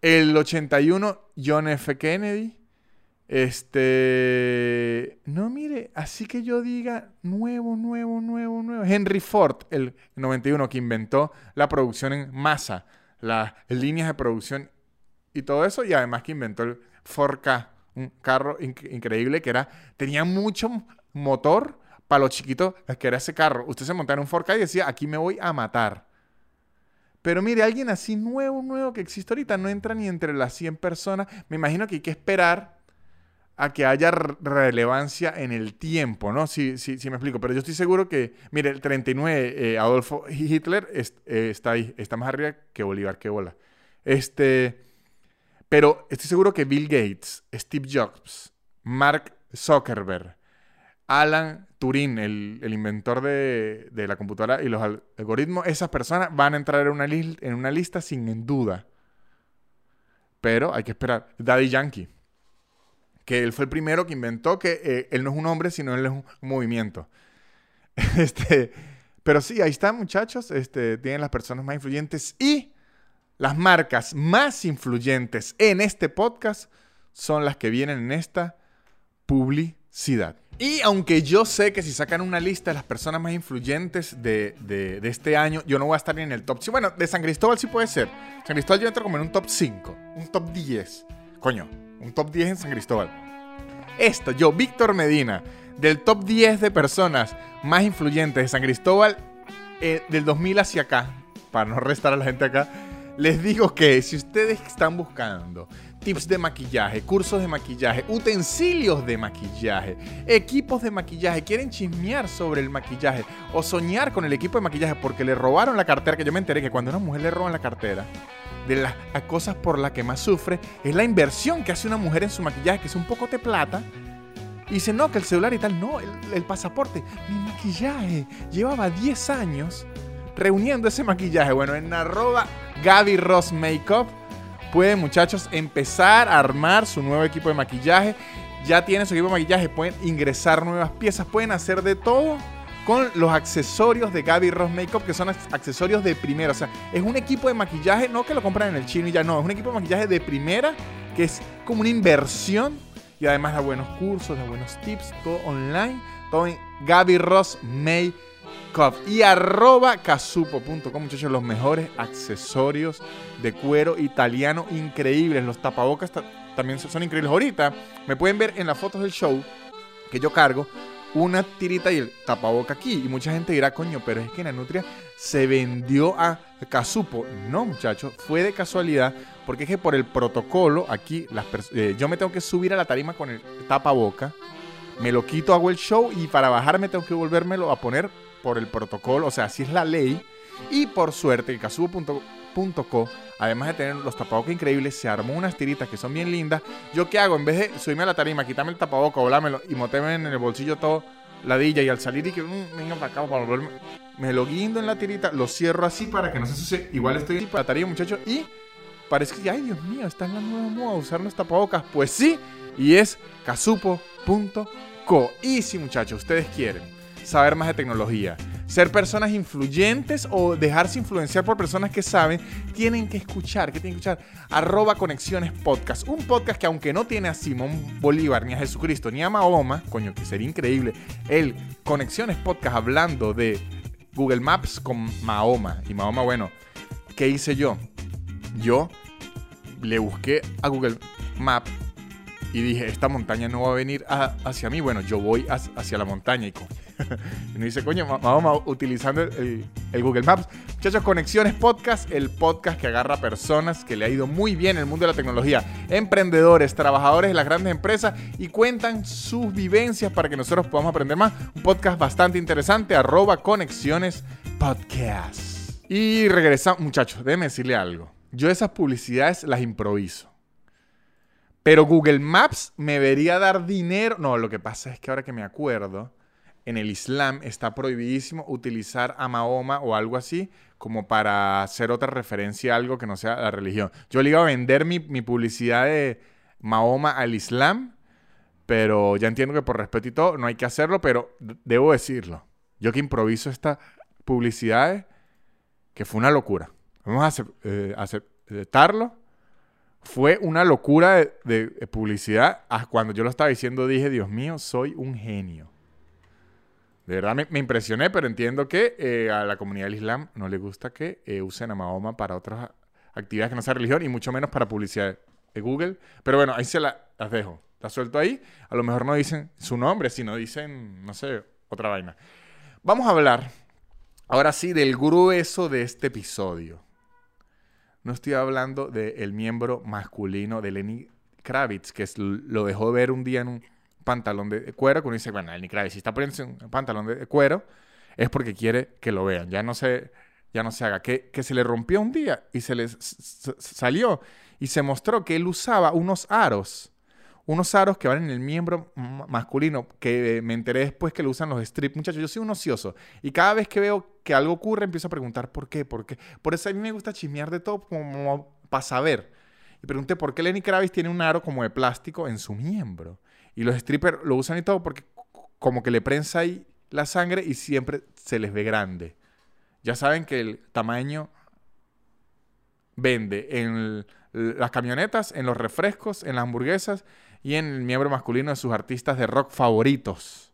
El 81, John F. Kennedy. Este. No, mire, así que yo diga nuevo, nuevo, nuevo, nuevo. Henry Ford, el 91, que inventó la producción en masa, las líneas de producción y todo eso, y además que inventó el 4K, un carro increíble que era. Tenía mucho motor para los chiquitos que era ese carro. Usted se montaba en un 4K y decía, aquí me voy a matar. Pero mire, alguien así nuevo, nuevo que existe ahorita no entra ni entre las 100 personas. Me imagino que hay que esperar a que haya relevancia en el tiempo, ¿no? Sí, sí, sí me explico. Pero yo estoy seguro que, mire, el 39, eh, Adolfo Hitler eh, está ahí, está más arriba que Bolívar, que bola. Este, pero estoy seguro que Bill Gates, Steve Jobs, Mark Zuckerberg, Alan Turing, el, inventor de, la computadora y los algoritmos, esas personas van a entrar en una, en una lista sin duda. Pero hay que esperar. Daddy Yankee, que él fue el primero que inventó que eh, él no es un hombre, sino él es un, movimiento. este, pero sí, ahí están, muchachos. Este, tienen las personas más influyentes y las marcas más influyentes en este podcast son las que vienen en esta publicidad. Y aunque yo sé que si sacan una lista de las personas más influyentes de, este año, yo no voy a estar ni en el top 5. Bueno, de San Cristóbal sí puede ser. San Cristóbal yo entro como en un top 5, un top 10. Coño, un top 10 en San Cristóbal. Esto, yo, Víctor Medina, del top 10 de personas más influyentes de San Cristóbal eh, del 2000 hacia acá, para no restar a la gente acá, les digo que si ustedes están buscando tips de maquillaje, cursos de maquillaje, utensilios de maquillaje, equipos de maquillaje, quieren chismear sobre el maquillaje o soñar con el equipo de maquillaje porque le robaron la cartera, que yo me enteré que cuando a una mujer le roban la cartera, de las cosas por las que más sufre es la inversión que hace una mujer en su maquillaje, que es un poco de plata. Y dice, no, que el celular y tal, no, el, el pasaporte, mi maquillaje. Llevaba 10 años reuniendo ese maquillaje. Bueno, en arroba Gaby Ross Makeup pueden muchachos empezar a armar su nuevo equipo de maquillaje. Ya tienen su equipo de maquillaje, pueden ingresar nuevas piezas, pueden hacer de todo con los accesorios de Gaby Ross Makeup, que son accesorios de primera. O sea, es un equipo de maquillaje, no que lo compran en el chino y ya no, es un equipo de maquillaje de primera, que es como una inversión y además da buenos cursos, da buenos tips, todo online, todo en Gaby Ross Makeup y arroba casupo.com, muchachos, los mejores accesorios de cuero italiano increíbles. Los tapabocas también son increíbles. Ahorita me pueden ver en las fotos del show que yo cargo una tirita y el tapaboca aquí. Y mucha gente dirá, coño, pero es que Nanutria se vendió a Casupo. No, muchachos, fue de casualidad, porque es que por el protocolo aquí, las eh, yo me tengo que subir a la tarima con el tapaboca, me lo quito, hago el show y para bajarme tengo que volvérmelo a poner por el protocolo, o sea, así es la ley. Y por suerte, además de tener los tapabocas increíbles, se armó unas tiritas que son bien lindas. ¿Yo qué hago? En vez de subirme a la tarima, quitarme el tapaboca, volármelo y moterme en el bolsillo todo ladilla y al salir y que mm, venga para acá para volverme, me lo guindo en la tirita, lo cierro así para que no se suceda. Igual estoy en la tarima, muchachos, y parece que, ay Dios mío, está en la nueva moda usar los tapabocas. Pues sí, y es casupo.co. Y si muchachos, ustedes quieren saber más de tecnología. Ser personas influyentes o dejarse influenciar por personas que saben, tienen que escuchar, que tienen que escuchar arroba conexiones podcast. Un podcast que aunque no tiene a Simón Bolívar, ni a Jesucristo, ni a Mahoma, coño, que sería increíble, el Conexiones Podcast hablando de Google Maps con Mahoma. Y Mahoma, bueno, ¿qué hice yo? Yo le busqué a Google Maps y dije, esta montaña no va a venir hacia mí, bueno, yo voy hacia la montaña. Y, y me dice, coño, vamos utilizando el, Google Maps. Muchachos, Conexiones Podcast, el podcast que agarra personas que le ha ido muy bien en el mundo de la tecnología, emprendedores, trabajadores de las grandes empresas y cuentan sus vivencias para que nosotros podamos aprender más. Un podcast bastante interesante, arroba Conexiones Podcast. Y regresamos, muchachos, déjenme decirle algo. Yo esas publicidades las improviso. Pero Google Maps me debería dar dinero. No, lo que pasa es que ahora que me acuerdo, en el Islam está prohibidísimo utilizar a Mahoma o algo así como para hacer otra referencia a algo que no sea la religión. Yo le iba a vender mi, publicidad de Mahoma al Islam, pero ya entiendo que por respeto y todo no hay que hacerlo, pero debo decirlo. Yo que improviso esta publicidad, que fue una locura. Vamos a eh, aceptarlo fue una locura de, publicidad. Ah, cuando yo lo estaba diciendo dije, Dios mío, soy un genio. De verdad me, impresioné, pero entiendo que eh, a la comunidad del Islam no le gusta que eh, usen a Mahoma para otras actividades que no sea religión y mucho menos para publicidad de Google. Pero bueno, ahí se las dejo. La suelto ahí. A lo mejor no dicen su nombre, sino dicen, no sé, otra vaina. Vamos a hablar ahora sí del grueso de este episodio. No estoy hablando del miembro masculino de Lenny Kravitz, que lo dejó ver un día en un pantalón de cuero, que uno dice, bueno, Lenny Kravitz, si está poniéndose un pantalón de cuero, es porque quiere que lo vean. Ya no se, ya no se haga. Que, que se le rompió un día y se le salió y se mostró que él usaba unos aros unos aros que van en el miembro masculino, que me enteré después que lo usan los strips. Muchachos, yo soy un ocioso y cada vez que veo que algo ocurre empiezo a preguntar por qué, por qué. Por eso a mí me gusta chismear de todo como para saber. Y pregunté por qué Lenny Kravitz tiene un aro como de plástico en su miembro. Y los strippers lo usan y todo porque como que le prensa ahí la sangre y siempre se les ve grande. Ya saben que el tamaño vende en las camionetas, en los refrescos, en las hamburguesas y en el miembro masculino de sus artistas de rock favoritos.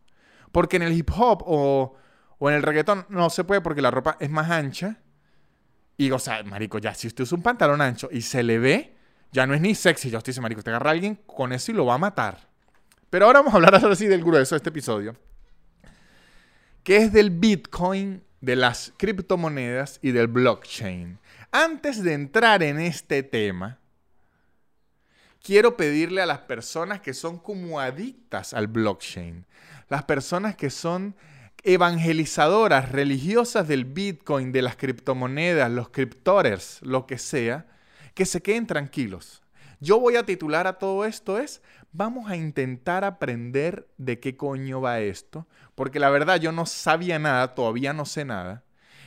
Porque en el hip hop o, en el reggaetón no se puede porque la ropa es más ancha. Y, o sea, marico, ya si usted usa un pantalón ancho y se le ve, ya no es ni sexy. Ya usted dice, marico, usted agarra a alguien con eso y lo va a matar. Pero ahora vamos a hablar así del grueso de este episodio. Que es del Bitcoin, de las criptomonedas y del blockchain. Antes de entrar en este tema, quiero pedirle a las personas que son como adictas al blockchain, las personas que son evangelizadoras religiosas del Bitcoin, de las criptomonedas, los criptores, lo que sea, que se queden tranquilos. Yo voy a titular a todo esto es, vamos a intentar aprender de qué coño va esto, porque la verdad yo no sabía nada, todavía no sé nada.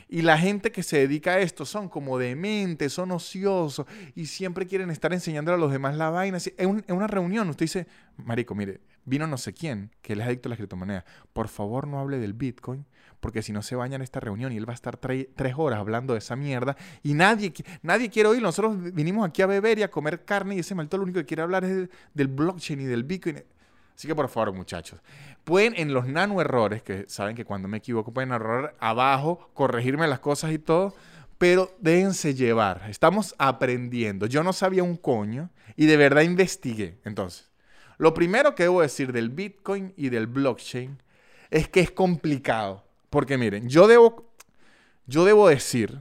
Y la gente que se dedica a esto son como dementes, son ociosos y siempre quieren estar enseñándole a los demás la vaina. En, una reunión usted dice, Marico, mire, vino no sé quién que él es adicto a las criptomonedas. Por favor, no hable del Bitcoin, porque si no se baña en esta reunión y él va a estar tres horas hablando de esa mierda y nadie, nadie quiere oír. Nosotros vinimos aquí a beber y a comer carne y ese malto lo único que quiere hablar es del blockchain y del Bitcoin. Así que por favor, muchachos, pueden en los nano errores, que saben que cuando me equivoco pueden errar abajo, corregirme las cosas y todo, pero déjense llevar. Estamos aprendiendo. Yo no sabía un coño y de verdad investigué. Entonces, lo primero que debo decir del Bitcoin y del blockchain es que es complicado. Porque miren, yo debo, yo debo decir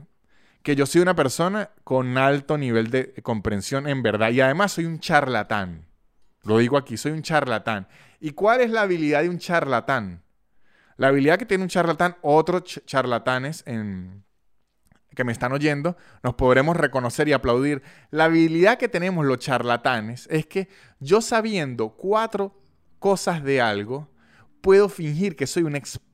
que yo soy una persona con alto nivel de comprensión en verdad y además soy un charlatán. Lo digo aquí, soy un charlatán. ¿Y cuál es la habilidad de un charlatán? La habilidad que tiene un charlatán, otros charlatanes en, que me están oyendo, nos podremos reconocer y aplaudir. La habilidad que tenemos los charlatanes es que yo sabiendo cuatro cosas de algo, puedo fingir que soy un experto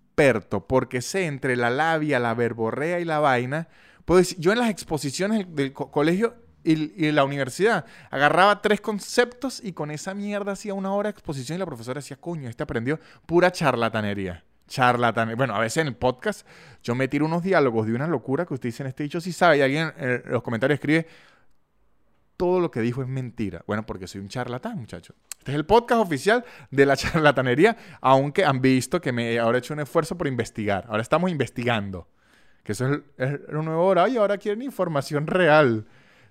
porque sé entre la labia, la verborrea y la vaina. Puedo yo en las exposiciones del colegio y, la universidad agarraba tres conceptos y con esa mierda hacía una hora de exposición y la profesora decía, coño, este aprendió pura charlatanería. Charlatanería. Bueno, a veces en el podcast yo me tiro unos diálogos de una locura que usted dice en este dicho si sabe y alguien en los comentarios escribe, todo lo que dijo es mentira. Bueno, porque soy un charlatán, muchacho. Este es el podcast oficial de la charlatanería, aunque han visto que me ahora he hecho un esfuerzo por investigar. Ahora estamos investigando. Que eso es, el, nuevo hora. Y ahora quieren información real.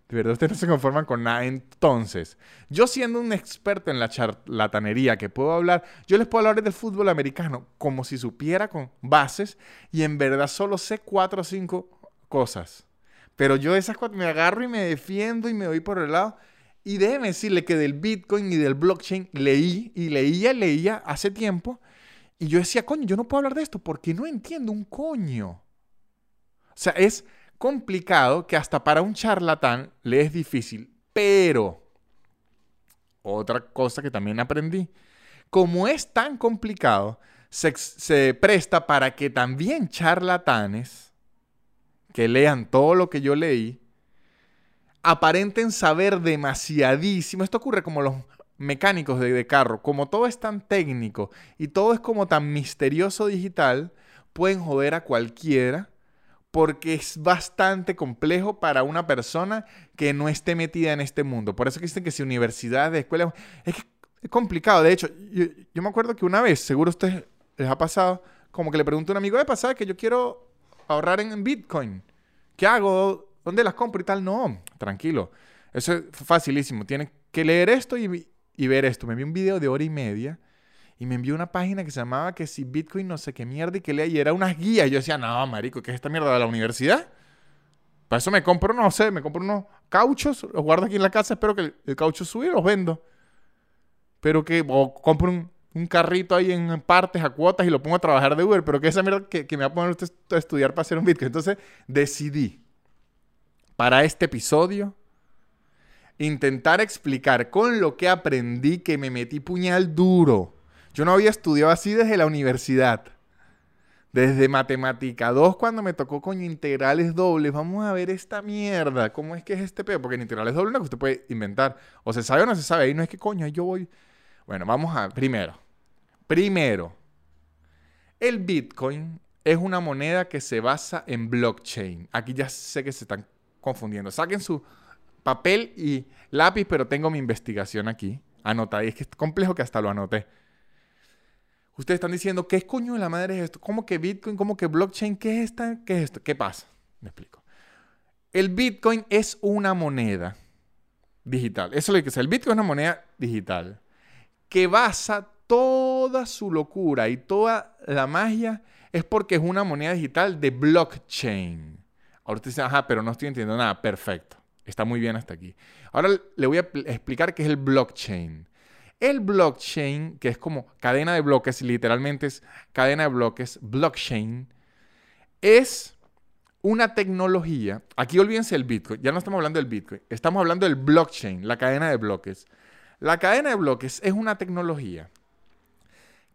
De verdad, ustedes no se conforman con nada. Entonces, yo siendo un experto en la charlatanería que puedo hablar, yo les puedo hablar del fútbol americano como si supiera con bases y en verdad solo sé cuatro o cinco cosas. Pero yo esas cuatro me agarro y me defiendo y me voy por el lado. Y déjeme decirle que del Bitcoin y del blockchain leí y leía, leía hace tiempo. Y yo decía, coño, yo no puedo hablar de esto porque no entiendo un coño. O sea, es complicado que hasta para un charlatán le es difícil. Pero, otra cosa que también aprendí, como es tan complicado, se, presta para que también charlatanes que lean todo lo que yo leí, aparenten saber demasiadísimo. Esto ocurre como los mecánicos de, de, carro. Como todo es tan técnico y todo es como tan misterioso digital, pueden joder a cualquiera porque es bastante complejo para una persona que no esté metida en este mundo. Por eso que dicen que si universidades, escuelas, es, es complicado. De hecho, yo, me acuerdo que una vez, seguro a ustedes les ha pasado, como que le pregunto a un amigo, de pasada que yo quiero ahorrar en Bitcoin. ¿Qué hago? ¿Dónde las compro y tal? No, tranquilo. Eso es facilísimo. Tienen que leer esto y, ver esto. Me vi un video de hora y media y me envió una página que se llamaba que si Bitcoin no sé qué mierda y que lea y era unas guías. Yo decía, no, marico, ¿qué es esta mierda de la universidad? Para eso me compro, no sé, me compro unos cauchos, los guardo aquí en la casa, espero que el, caucho suba y los vendo. Pero que, o compro un, carrito ahí en partes a cuotas y lo pongo a trabajar de Uber, pero que esa mierda que, que me va a poner usted a estudiar para hacer un Bitcoin. Entonces decidí para este episodio intentar explicar con lo que aprendí que me metí puñal duro yo no había estudiado así desde la universidad. Desde matemática 2, cuando me tocó con integrales dobles, vamos a ver esta mierda. ¿Cómo es que es este pedo? Porque en integrales dobles no que usted puede inventar. O se sabe o no se sabe. Ahí no es que coño, ahí yo voy. Bueno, vamos a. Primero. Primero. El Bitcoin es una moneda que se basa en blockchain. Aquí ya sé que se están confundiendo. Saquen su papel y lápiz, pero tengo mi investigación aquí. Anota. Y es que es complejo que hasta lo anoté. Ustedes están diciendo, ¿qué coño de la madre es esto? ¿Cómo que Bitcoin? ¿Cómo que blockchain? ¿Qué es esta? ¿Qué es esto? ¿Qué pasa? Me explico. El Bitcoin es una moneda digital. Eso es lo que es. El Bitcoin es una moneda digital que basa toda su locura y toda la magia es porque es una moneda digital de blockchain. Ahora usted ajá, pero no estoy entendiendo nada. Perfecto. Está muy bien hasta aquí. Ahora le voy a explicar qué es el blockchain. El blockchain, que es como cadena de bloques, literalmente es cadena de bloques, blockchain, es una tecnología. Aquí olvídense el Bitcoin, ya no estamos hablando del Bitcoin, estamos hablando del blockchain, la cadena de bloques. La cadena de bloques es una tecnología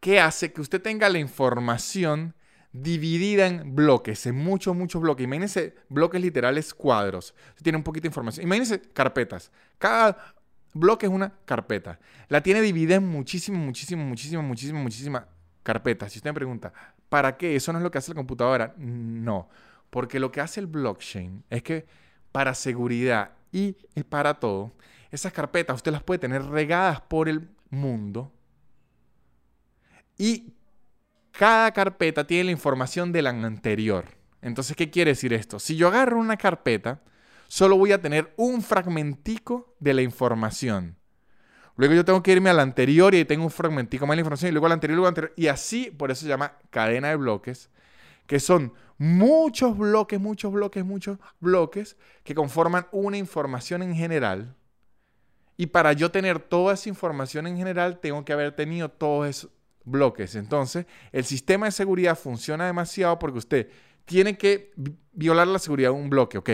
que hace que usted tenga la información dividida en bloques, en muchos, muchos bloques. Imagínense bloques literales cuadros. tiene un poquito de información. Imagínense carpetas. Cada bloque es una carpeta. La tiene dividida en muchísimas, muchísimas, muchísimas, muchísimas, muchísimas carpetas. Si usted me pregunta, ¿para qué? ¿Eso no es lo que hace la computadora? No, porque lo que hace el blockchain es que para seguridad y para todo, esas carpetas usted las puede tener regadas por el mundo y cada carpeta tiene la información de la anterior. Entonces, ¿qué quiere decir esto? Si yo agarro una carpeta, solo voy a tener un fragmentico de la información. Luego yo tengo que irme al anterior y tengo un fragmentico más de la información y luego al anterior y luego anterior. Y así, por eso se llama cadena de bloques, que son muchos bloques, muchos bloques, muchos bloques que conforman una información en general. Y para yo tener toda esa información en general, tengo que haber tenido todos esos bloques. Entonces, el sistema de seguridad funciona demasiado porque usted tiene que violar la seguridad de un bloque, ¿ok?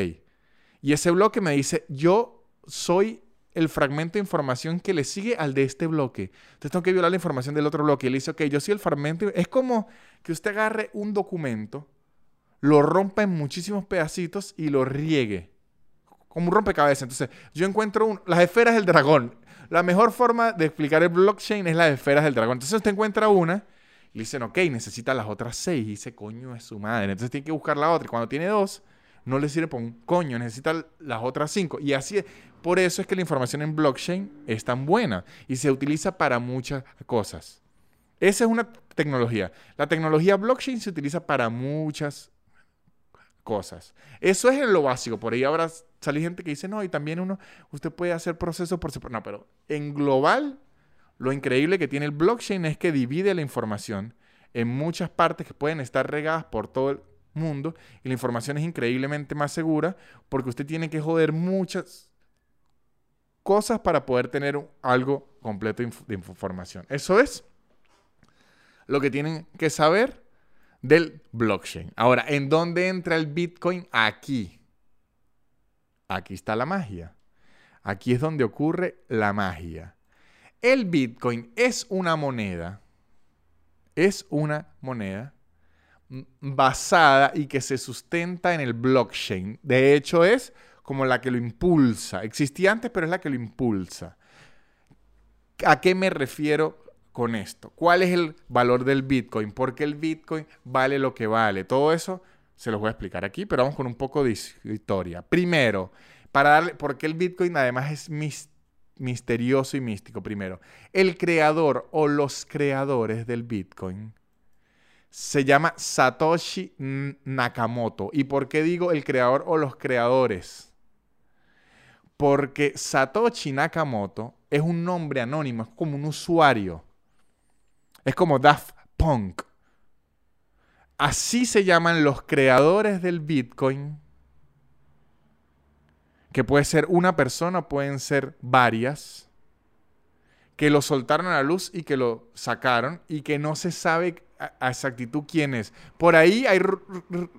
Y ese bloque me dice, yo soy el fragmento de información que le sigue al de este bloque. Entonces tengo que violar la información del otro bloque. Y le dice, ok, yo soy el fragmento. Es como que usted agarre un documento, lo rompa en muchísimos pedacitos y lo riegue. Como un rompecabezas. Entonces, yo encuentro las esferas del dragón. La mejor forma de explicar el blockchain es las esferas del dragón. Entonces usted encuentra una y dicen, ok, necesita las otras seis. Y dice, coño, es su madre. Entonces tiene que buscar la otra. Y cuando tiene dos, no le sirve para un coño, necesita las otras cinco. Y así es. Por eso es que la información en blockchain es tan buena y se utiliza para muchas cosas. Esa es una tecnología. La tecnología blockchain se utiliza para muchas cosas. Eso es lo básico. Por ahí habrá salir gente que dice, no, y también uno, usted puede hacer procesos por separado. No, pero en global, lo increíble que tiene el blockchain es que divide la información en muchas partes que pueden estar regadas por todo el mundo y la información es increíblemente más segura porque usted tiene que joder muchas cosas para poder tener algo completo de información. Eso es lo que tienen que saber del blockchain. Ahora, ¿en dónde entra el Bitcoin? Aquí. Aquí está la magia. Aquí es donde ocurre la magia. El Bitcoin es una moneda. Es una moneda basada y que se sustenta en el blockchain. De hecho, es como la que lo impulsa. Existía antes, pero es la que lo impulsa. ¿A qué me refiero con esto? ¿Cuál es el valor del Bitcoin? ¿Por qué el Bitcoin vale lo que vale? Todo eso se los voy a explicar aquí, pero vamos con un poco de historia. Primero, para darle, ¿por qué el Bitcoin además es misterioso y místico? Primero, el creador o los creadores del Bitcoin se llama Satoshi Nakamoto. ¿Y por qué digo el creador o los creadores? Porque Satoshi Nakamoto es un nombre anónimo, es como un usuario. Es como Daft Punk. Así se llaman los creadores del Bitcoin, que puede ser una persona, pueden ser varias, que lo soltaron a la luz y que lo sacaron y que no se sabe a, exactitud quién es. Por ahí hay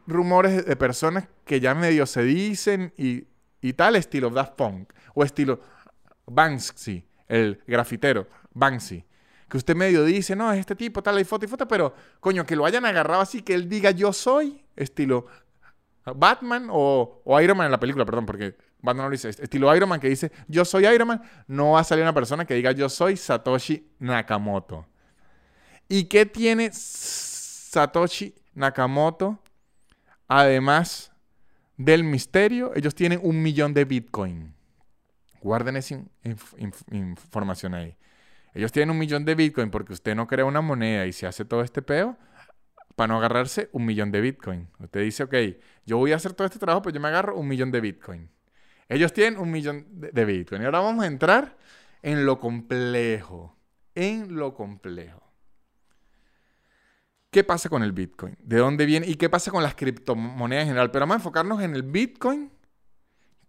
rumores de personas que ya medio se dicen y, y tal, estilo Daft Punk o estilo Banksy, el grafitero, Banksy que usted medio dice, no, es este tipo, tal, y foto y foto, pero coño, que lo hayan agarrado así, que él diga yo soy, estilo Batman o, Iron Man en la película, perdón, porque Batman no lo dice, estilo Iron Man que dice yo soy Iron Man, no va a salir una persona que diga yo soy Satoshi Nakamoto. ¿Y qué tiene Satoshi Nakamoto? Además del misterio, ellos tienen un millón de Bitcoin. Guarden esa información ahí. Ellos tienen un millón de Bitcoin porque usted no crea una moneda y se hace todo este peo para no agarrarse un millón de Bitcoin. Usted dice, ok, yo voy a hacer todo este trabajo, pero yo me agarro un millón de Bitcoin. Ellos tienen un millón de, Bitcoin. Y ahora vamos a entrar en lo complejo. En lo complejo. ¿Qué pasa con el Bitcoin? ¿De dónde viene? ¿Y qué pasa con las criptomonedas en general? Pero vamos a enfocarnos en el Bitcoin,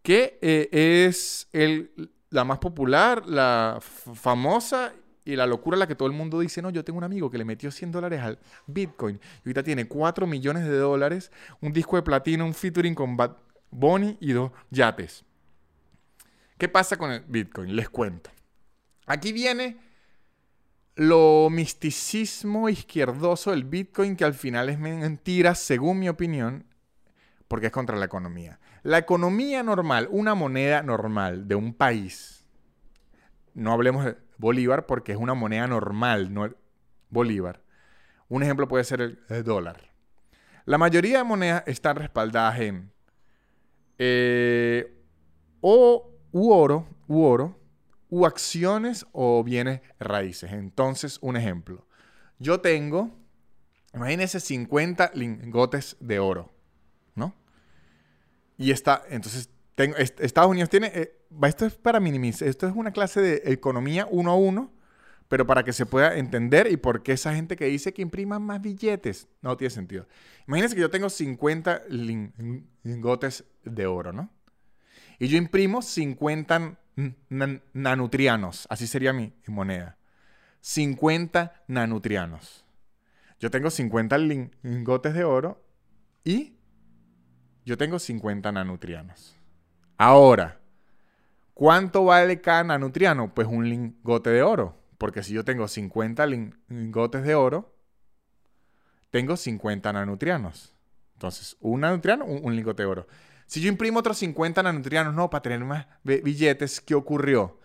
que eh, es el, la más popular, la famosa y la locura la que todo el mundo dice, no, yo tengo un amigo que le metió 100 dólares al Bitcoin y ahorita tiene 4 millones de dólares, un disco de platino, un featuring con Bad Bunny y dos yates. ¿Qué pasa con el Bitcoin? Les cuento. Aquí viene lo misticismo izquierdoso del Bitcoin que al final es mentira, según mi opinión, porque es contra la economía. La economía normal, una moneda normal de un país, no hablemos de Bolívar porque es una moneda normal, no Bolívar. Un ejemplo puede ser el, dólar. La mayoría de monedas están respaldadas en eh, o u oro, u oro, u acciones o bienes raíces. Entonces, un ejemplo. Yo tengo, imagínense 50 lingotes de oro. Y está, entonces, tengo, Estados Unidos tiene, eh, esto es para minimizar, esto es una clase de economía uno a uno, pero para que se pueda entender y por qué esa gente que dice que impriman más billetes, no tiene sentido. Imagínense que yo tengo 50 lingotes de oro, ¿no? Y yo imprimo 50 nanutrianos, así sería mi moneda. 50 nanutrianos. Yo tengo 50 lingotes de oro y yo tengo 50 nanutrianos. Ahora, ¿cuánto vale cada nanutriano? Pues un lingote de oro. Porque si yo tengo 50 lingotes de oro, tengo 50 nanutrianos. Entonces, un nanutriano, un, lingote de oro. Si yo imprimo otros 50 nanutrianos, no, para tener más billetes, ¿qué ocurrió?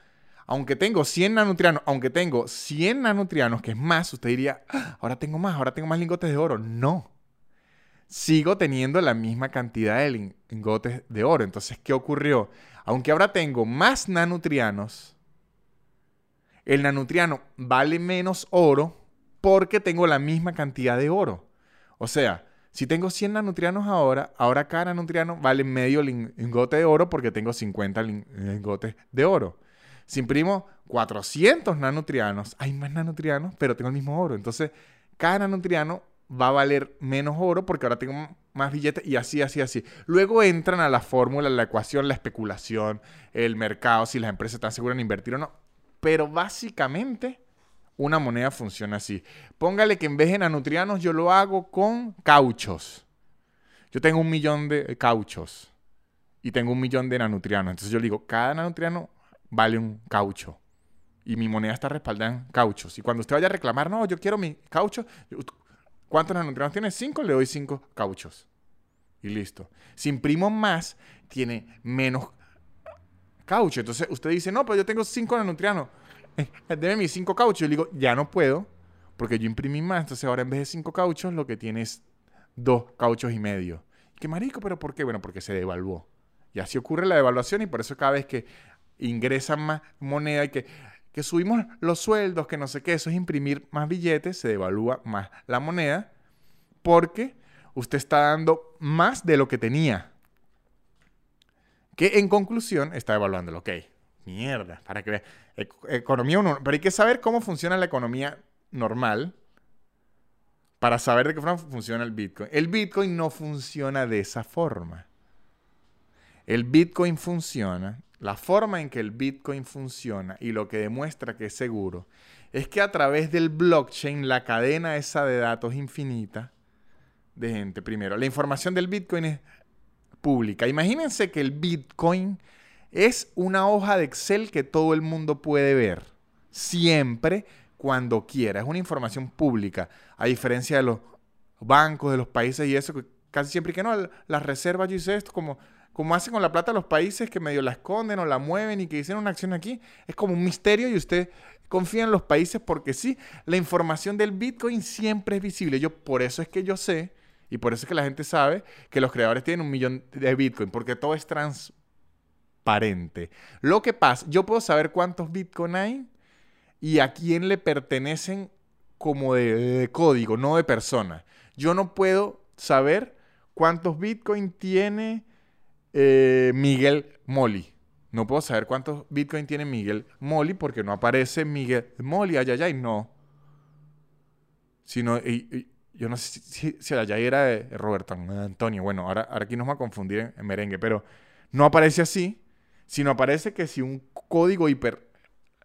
Aunque tengo 100 nanutrianos, aunque tengo 100 nanutrianos, que es más, usted diría, ah, ahora tengo más, ahora tengo más lingotes de oro. No sigo teniendo la misma cantidad de lingotes de oro. Entonces, ¿qué ocurrió? Aunque ahora tengo más nanutrianos, el nanutriano vale menos oro porque tengo la misma cantidad de oro. O sea, Si tengo 100 nanotrianos ahora, ahora cada nanotriano vale medio lingote de oro porque tengo 50 lingotes de oro. Si imprimo 400 nanotrianos, hay más nanotrianos, pero tengo el mismo oro. Entonces, cada nanotriano va a valer menos oro porque ahora tengo más billetes y así, así, así. Luego entran a la fórmula, la ecuación, la especulación, el mercado, si las empresas están seguras en invertir o no. Pero básicamente una moneda funciona así. Póngale que en vez de nanotrianos yo lo hago con cauchos. Yo tengo un millón de cauchos y tengo un millón de nanotrianos. Entonces yo digo, cada nanotriano vale un caucho. Y mi moneda está respaldada en cauchos. Y cuando usted vaya a reclamar, no, yo quiero mi caucho, ¿Cuántos nanotrianos tiene? 5, le doy 5 cauchos. Y listo. Si imprimo más, tiene menos caucho. Entonces usted dice, no, pero yo tengo 5 nanotrianos. Deme mis 5 cauchos. Yo le digo, ya no puedo, porque yo imprimí más. Entonces ahora en vez de 5 cauchos, lo que tiene es 2 cauchos y medio. ¿Qué marico? ¿Pero por qué? Bueno, porque se devaluó. Y así ocurre la devaluación y por eso cada vez que ingresan más moneda y que que subimos los sueldos, que no sé qué, eso es imprimir más billetes, se devalúa más la moneda, porque usted está dando más de lo que tenía. Que en conclusión está devaluándolo. Ok, mierda, para que vea. economía uno, pero hay que saber cómo funciona la economía normal para saber de qué forma funciona el Bitcoin. El Bitcoin no funciona de esa forma. El Bitcoin funciona la forma en que el Bitcoin funciona y lo que demuestra que es seguro es que a través del blockchain, la cadena esa de datos infinita de gente, primero, la información del Bitcoin es pública. Imagínense que el Bitcoin es una hoja de Excel que todo el mundo puede ver, siempre, cuando quiera. Es una información pública, a diferencia de los bancos, de los países y eso, que casi siempre que no, las reservas, yo hice esto como como hacen con la plata los países que medio la esconden o la mueven y que hicieron una acción aquí. Es como un misterio y usted confía en los países porque sí, la información del Bitcoin siempre es visible. Yo por eso es que yo sé y por eso es que la gente sabe que los creadores tienen un millón de Bitcoin porque todo es transparente. Lo que pasa, yo puedo saber cuántos Bitcoin hay y a quién le pertenecen como de, de código, no de persona. Yo no puedo saber cuántos Bitcoin tiene eh, Miguel Molly. No puedo saber cuántos Bitcoin tiene Miguel Molly porque no aparece Miguel Molly. Ay, ay, no. Sino, yo no sé si, si, allá era Roberto Antonio. Bueno, ahora, aquí nos va a confundir en, merengue, pero no aparece así, sino aparece que si un código hiper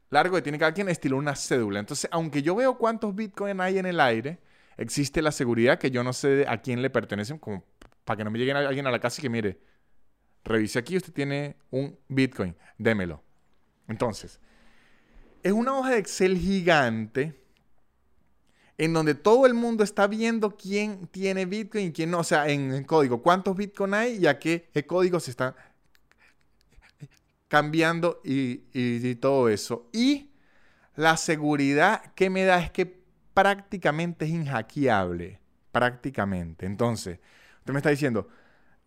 largo que tiene cada quien estilo una cédula. Entonces, aunque yo veo cuántos Bitcoin hay en el aire, existe la seguridad que yo no sé a quién le pertenecen, como para que no me llegue alguien a la casa y que mire, Revise aquí, usted tiene un Bitcoin, démelo. Entonces, es una hoja de Excel gigante en donde todo el mundo está viendo quién tiene Bitcoin y quién no, o sea, en, código, cuántos Bitcoin hay y a qué, código se está cambiando y, y todo eso. Y la seguridad que me da es que prácticamente es inhackeable, prácticamente. Entonces, usted me está diciendo,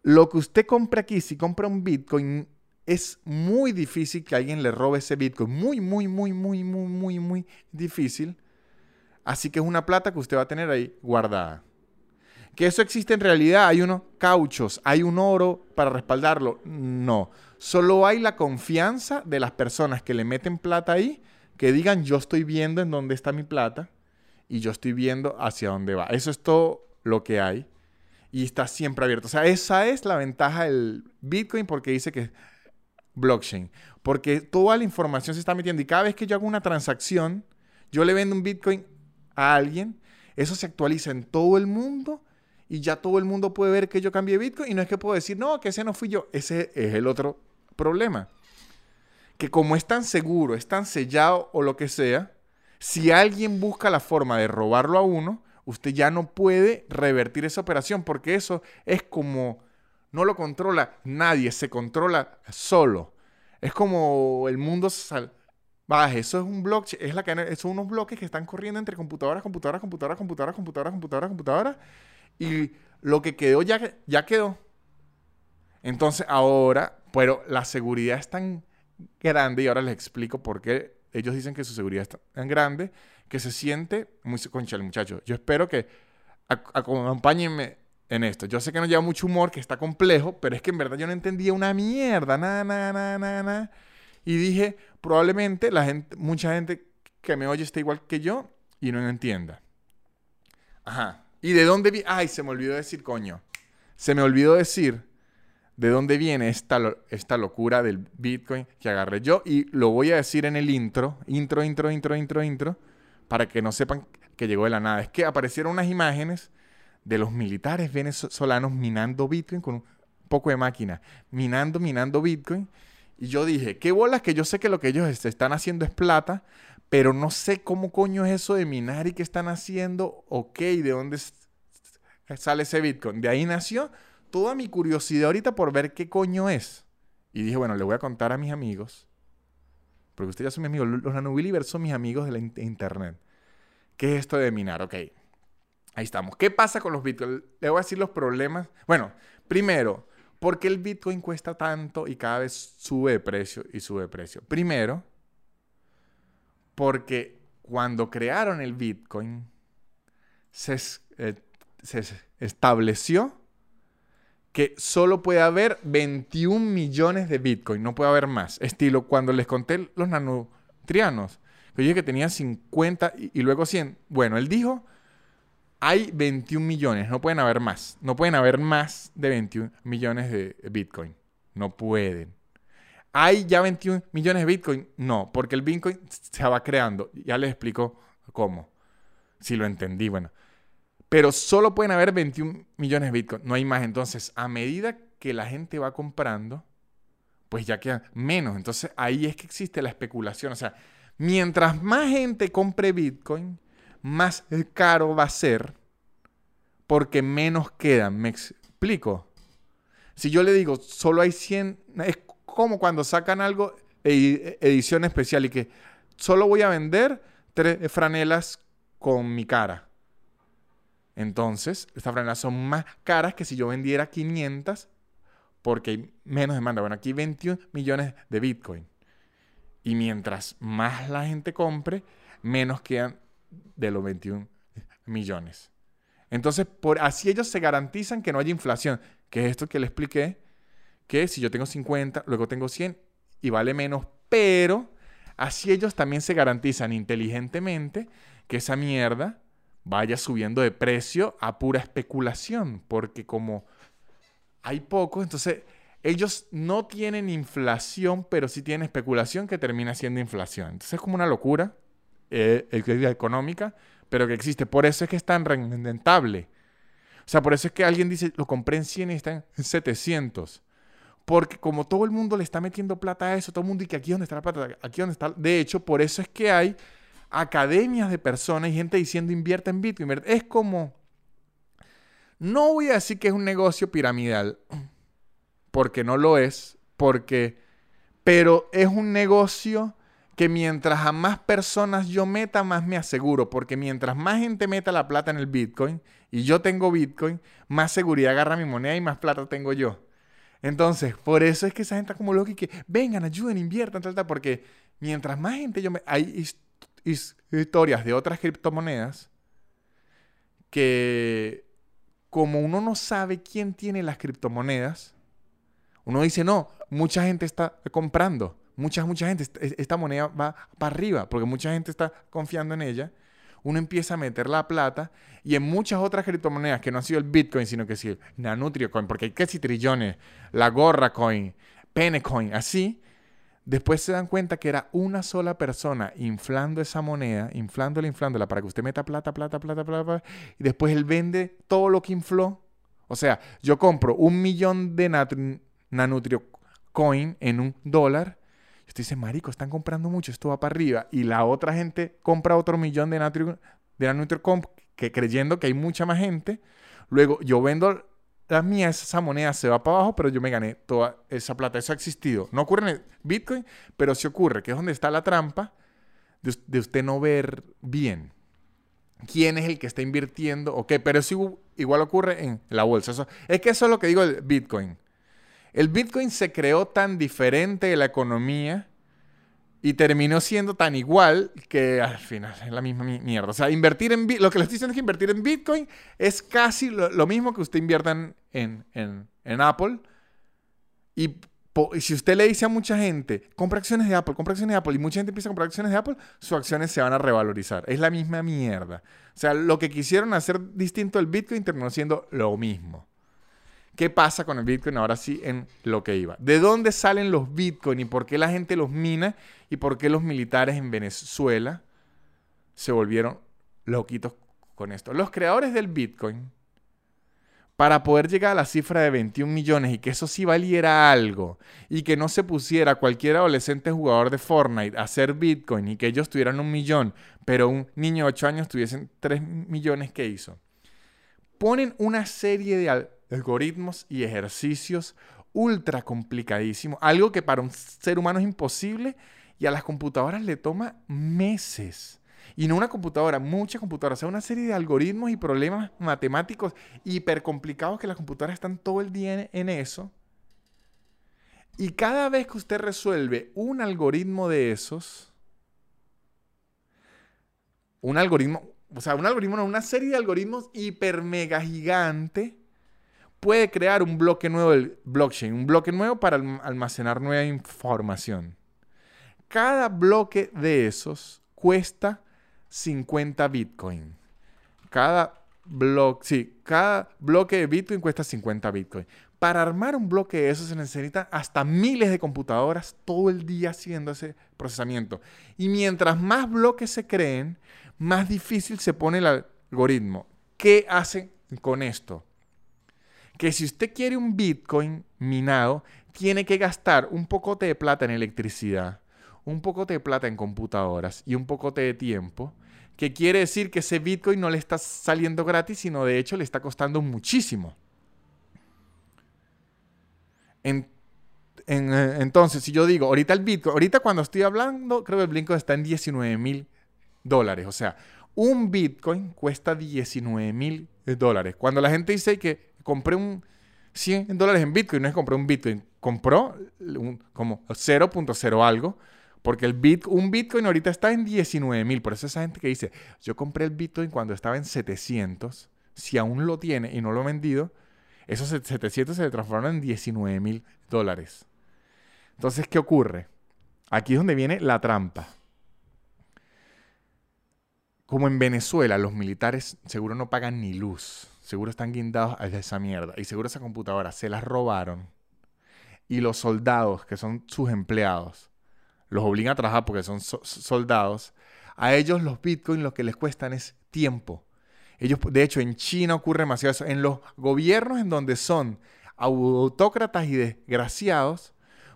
lo que usted compra aquí, si compra un Bitcoin, es muy difícil que alguien le robe ese Bitcoin. Muy, muy, muy, muy, muy, muy, muy difícil. Así que es una plata que usted va a tener ahí guardada. Que eso existe en realidad, hay unos cauchos, hay un oro para respaldarlo. No, solo hay la confianza de las personas que le meten plata ahí, que digan yo estoy viendo en dónde está mi plata y yo estoy viendo hacia dónde va. Eso es todo lo que hay y está siempre abierto. O sea, esa es la ventaja del Bitcoin porque dice que es blockchain. Porque toda la información se está metiendo y cada vez que yo hago una transacción, yo le vendo un Bitcoin a alguien, eso se actualiza en todo el mundo y ya todo el mundo puede ver que yo cambié Bitcoin y no es que puedo decir, no, que ese no fui yo. Ese es el otro problema. Que como es tan seguro, es tan sellado o lo que sea, si alguien busca la forma de robarlo a uno, usted ya no puede revertir esa operación porque eso es como, no lo controla nadie, se controla solo. Es como el mundo salvaje. Eso es un blockchain, es la cadena, son unos bloques que están corriendo entre computadoras, computadoras, computadoras, computadoras, computadoras, computadoras, computadoras. Y lo que quedó ya, ya quedó. Entonces ahora, pero la seguridad es tan grande y ahora les explico por qué ellos dicen que su seguridad es tan grande que se siente muy concha el muchacho. Yo espero que acompáñenme en esto. Yo sé que no lleva mucho humor, que está complejo, pero es que en verdad yo no entendía una mierda, nada, nada, nada, nada, nada. Y dije, probablemente la gente, mucha gente que me oye está igual que yo y no entienda. Ajá. ¿Y de dónde vi? Ay, se me olvidó decir, coño. Se me olvidó decir de dónde viene esta, esta locura del Bitcoin que agarré yo y lo voy a decir en el intro, intro, intro, intro, intro, intro, para que no sepan que llegó de la nada. Es que aparecieron unas imágenes de los militares venezolanos minando Bitcoin con un poco de máquina, minando, minando Bitcoin. Y yo dije, qué bolas que yo sé que lo que ellos están haciendo es plata, pero no sé cómo coño es eso de minar y qué están haciendo, ok, de dónde sale ese Bitcoin. De ahí nació toda mi curiosidad ahorita por ver qué coño es. Y dije, bueno, le voy a contar a mis amigos, porque ustedes ya son mis amigos, los nanobilivers son mis amigos de la internet. ¿Qué es esto de minar? Ok. Ahí estamos. ¿Qué pasa con los bitcoins? Le voy a decir los problemas. Bueno, primero, ¿por qué el bitcoin cuesta tanto y cada vez sube de precio y sube de precio? Primero, porque cuando crearon el bitcoin, se, eh, se estableció que solo puede haber 21 millones de bitcoin, no puede haber más. Estilo, cuando les conté los nanotrianos, yo dije que tenía 50 y, y luego 100. Bueno, él dijo hay 21 millones, no pueden haber más. No pueden haber más de 21 millones de Bitcoin. No pueden. ¿Hay ya 21 millones de Bitcoin? No, porque el Bitcoin se va creando. Ya les explico cómo. Si lo entendí, bueno. Pero solo pueden haber 21 millones de Bitcoin. No hay más. Entonces, a medida que la gente va comprando, pues ya quedan menos. Entonces, ahí es que existe la especulación. O sea, mientras más gente compre Bitcoin, más caro va a ser porque menos quedan. ¿Me explico? Si yo le digo, solo hay 100, es como cuando sacan algo, edición especial, y que solo voy a vender tres franelas con mi cara. Entonces, estas franelas son más caras que si yo vendiera 500 porque hay menos demanda. Bueno, aquí 21 millones de Bitcoin. Y mientras más la gente compre, menos quedan de los 21 millones. Entonces, por, así ellos se garantizan que no haya inflación, que es esto que le expliqué, que si yo tengo 50, luego tengo 100 y vale menos, pero así ellos también se garantizan inteligentemente que esa mierda vaya subiendo de precio a pura especulación, porque como hay poco, entonces ellos no tienen inflación, pero sí tienen especulación que termina siendo inflación. Entonces es como una locura eh, económica, pero que existe. Por eso es que es tan rentable. O sea, por eso es que alguien dice, lo compré en 100 y está en 700. Porque como todo el mundo le está metiendo plata a eso, todo el mundo dice, aquí donde está la plata, aquí donde está. De hecho, por eso es que hay academias de personas y gente diciendo invierte en Bitcoin. Es como, no voy a decir que es un negocio piramidal, porque no lo es, porque, pero es un negocio que mientras a más personas yo meta, más me aseguro, porque mientras más gente meta la plata en el Bitcoin y yo tengo Bitcoin, más seguridad agarra mi moneda y más plata tengo yo. Entonces, por eso es que esa gente está como loca y que vengan, ayuden, inviertan, tal, tal, porque mientras más gente yo me... historias de otras criptomonedas que como uno no sabe quién tiene las criptomonedas, uno dice, no, mucha gente está comprando mucha, mucha gente, esta moneda va para arriba, porque mucha gente está confiando en ella. Uno empieza a meter la plata y en muchas otras criptomonedas que no ha sido el Bitcoin, sino que sí la Nutriocoin, porque hay casi trillones, la Gorra Coin, Penecoin, así, después se dan cuenta que era una sola persona inflando esa moneda, inflándola, inflándola, para que usted meta plata, plata, plata, plata, y después él vende todo lo que infló. O sea, yo compro un millón de Nanutriocoin en un dólar y usted dice, marico, están comprando mucho, esto va para arriba. Y la otra gente compra otro millón de, natrio, de Nutricomp que creyendo que hay mucha más gente. Luego yo vendo las mías, esa moneda se va para abajo, pero yo me gané toda esa plata. Eso ha existido. No ocurre en el Bitcoin, pero sí ocurre, que es donde está la trampa de, usted no ver bien quién es el que está invirtiendo o qué. Pero eso igual ocurre en la bolsa. es que eso es lo que digo del Bitcoin. El Bitcoin se creó tan diferente de la economía Y terminó siendo tan igual que al final es la misma mierda. O sea, invertir en lo que les estoy diciendo es que invertir en Bitcoin es casi lo, mismo que usted invierta en, en, Apple. Y, si usted le dice a mucha gente, compra acciones de Apple, compra acciones de Apple, y mucha gente empieza a comprar acciones de Apple, sus acciones se van a revalorizar. Es la misma mierda. O sea, lo que quisieron hacer distinto el Bitcoin terminó siendo lo mismo. ¿Qué pasa con el Bitcoin ahora sí en lo que iba? ¿De dónde salen los Bitcoin y por qué la gente los mina y por qué los militares en Venezuela se volvieron loquitos con esto? Los creadores del Bitcoin, para poder llegar a la cifra de 21 millones y que eso sí valiera algo y que no se pusiera cualquier adolescente jugador de Fortnite a hacer Bitcoin y que ellos tuvieran un millón, pero un niño de 8 años tuviesen 3 millones, ¿qué hizo? Ponen una serie de algoritmos y ejercicios ultra complicadísimos, algo que para un ser humano es imposible y a las computadoras le toma meses. Y no una computadora, muchas computadoras, o sea, una serie de algoritmos y problemas matemáticos hiper complicados que las computadoras están todo el día en eso. Y cada vez que usted resuelve un algoritmo de esos, un algoritmo, o sea, un algoritmo, una serie de algoritmos hiper mega gigante, puede crear un bloque nuevo del blockchain, un bloque nuevo para almacenar nueva información. Cada bloque de esos cuesta 50 Bitcoin. Cada bloque, sí, cada bloque de Bitcoin cuesta 50 Bitcoin. Para armar un bloque de esos se necesita hasta miles de computadoras todo el día haciendo ese procesamiento. Y mientras más bloques se creen, más difícil se pone el algoritmo. ¿Qué hacen con esto? Que si usted quiere un Bitcoin minado, tiene que gastar un pocote de plata en electricidad, un pocote de plata en computadoras y un pocote de tiempo, que quiere decir que ese Bitcoin no le está saliendo gratis, sino de hecho le está costando muchísimo. Eh, entonces, si yo digo, ahorita el Bitcoin, ahorita cuando estoy hablando, creo que el Bitcoin está en 19 mil dólares. O sea, un Bitcoin cuesta 19 mil dólares. Cuando la gente dice que compré un 100 dólares en Bitcoin, no es compré un Bitcoin, compró como 0.0 algo, porque el bit, un Bitcoin ahorita está en 19 mil. Por eso esa gente que dice, yo compré el Bitcoin cuando estaba en 700, si aún lo tiene y no lo ha vendido, esos 700 se transformaron en 19 mil dólares. Entonces, ¿qué ocurre? Aquí es donde viene la trampa. Como en Venezuela, los militares seguro no pagan ni luz seguro están guindados a esa mierda. Y seguro esa computadora se las robaron. Y los soldados, que son sus empleados, los obligan a trabajar porque son soldados. A ellos los bitcoins lo que les cuestan es tiempo. Ellos, de hecho, en China ocurre demasiado eso. En los gobiernos en donde son autócratas y desgraciados,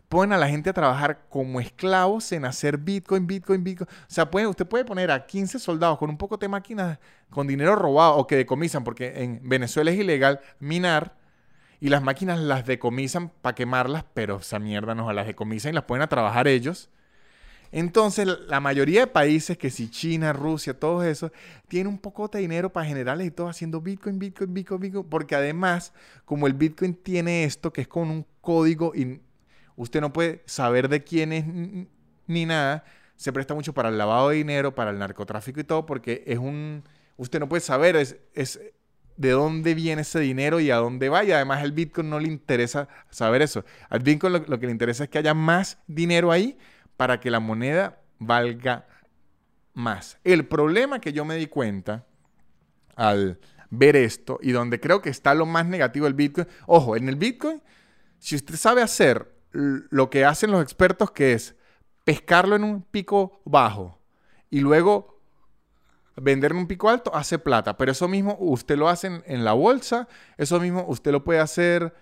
ponen a la gente a trabajar como esclavos en hacer Bitcoin, Bitcoin, Bitcoin. O sea, puede, usted puede poner a 15 soldados con un poco de máquinas con dinero robado o que decomisan, porque en Venezuela es ilegal minar y las máquinas las decomisan para quemarlas, pero esa mierda no las decomisan y las ponen a trabajar ellos. Entonces, la mayoría de países, que si China, Rusia, todos esos, tienen un poco de dinero para generarles y todo haciendo Bitcoin, Bitcoin, Bitcoin, Bitcoin, porque además, como el Bitcoin tiene esto, que es con un código usted no puede saber de quién es ni nada, se presta mucho para el lavado de dinero, para el narcotráfico y todo, porque es un, usted no puede saber es, es de dónde viene ese dinero y a dónde va. Y además el Bitcoin no le interesa saber eso. Al Bitcoin lo, lo que le interesa es que haya más dinero ahí para que la moneda valga más. El problema que yo me di cuenta al ver esto y donde creo que está lo más negativo del Bitcoin, ojo, en el Bitcoin, si usted sabe hacer lo que hacen los expertos, que es pescarlo en un pico bajo y luego vender en un pico alto, hace plata. Pero eso mismo usted lo hace en, la bolsa, eso mismo usted lo puede hacer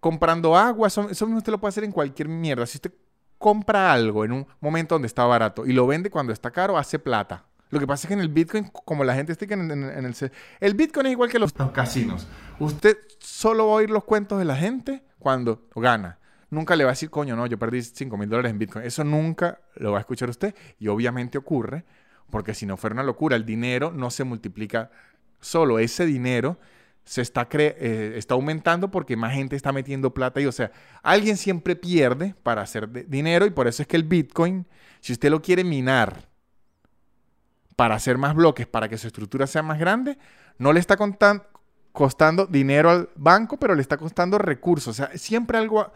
comprando agua, eso, mismo usted lo puede hacer en cualquier mierda. Si usted compra algo en un momento donde está barato y lo vende cuando está caro, hace plata. Lo que pasa es que en el Bitcoin, como la gente está en, en, el... El Bitcoin es igual que los casinos. Usted solo va a oír los cuentos de la gente cuando gana nunca le va a decir, coño, no, yo perdí 5 mil dólares en Bitcoin. Eso nunca lo va a escuchar usted y obviamente ocurre porque si no fuera una locura, el dinero no se multiplica solo. Ese dinero se está, eh, está aumentando porque más gente está metiendo plata y, o sea, alguien siempre pierde para hacer dinero y por eso es que el Bitcoin, si usted lo quiere minar para hacer más bloques, para que su estructura sea más grande, no le está costando dinero al banco, pero le está costando recursos. O sea, siempre algo...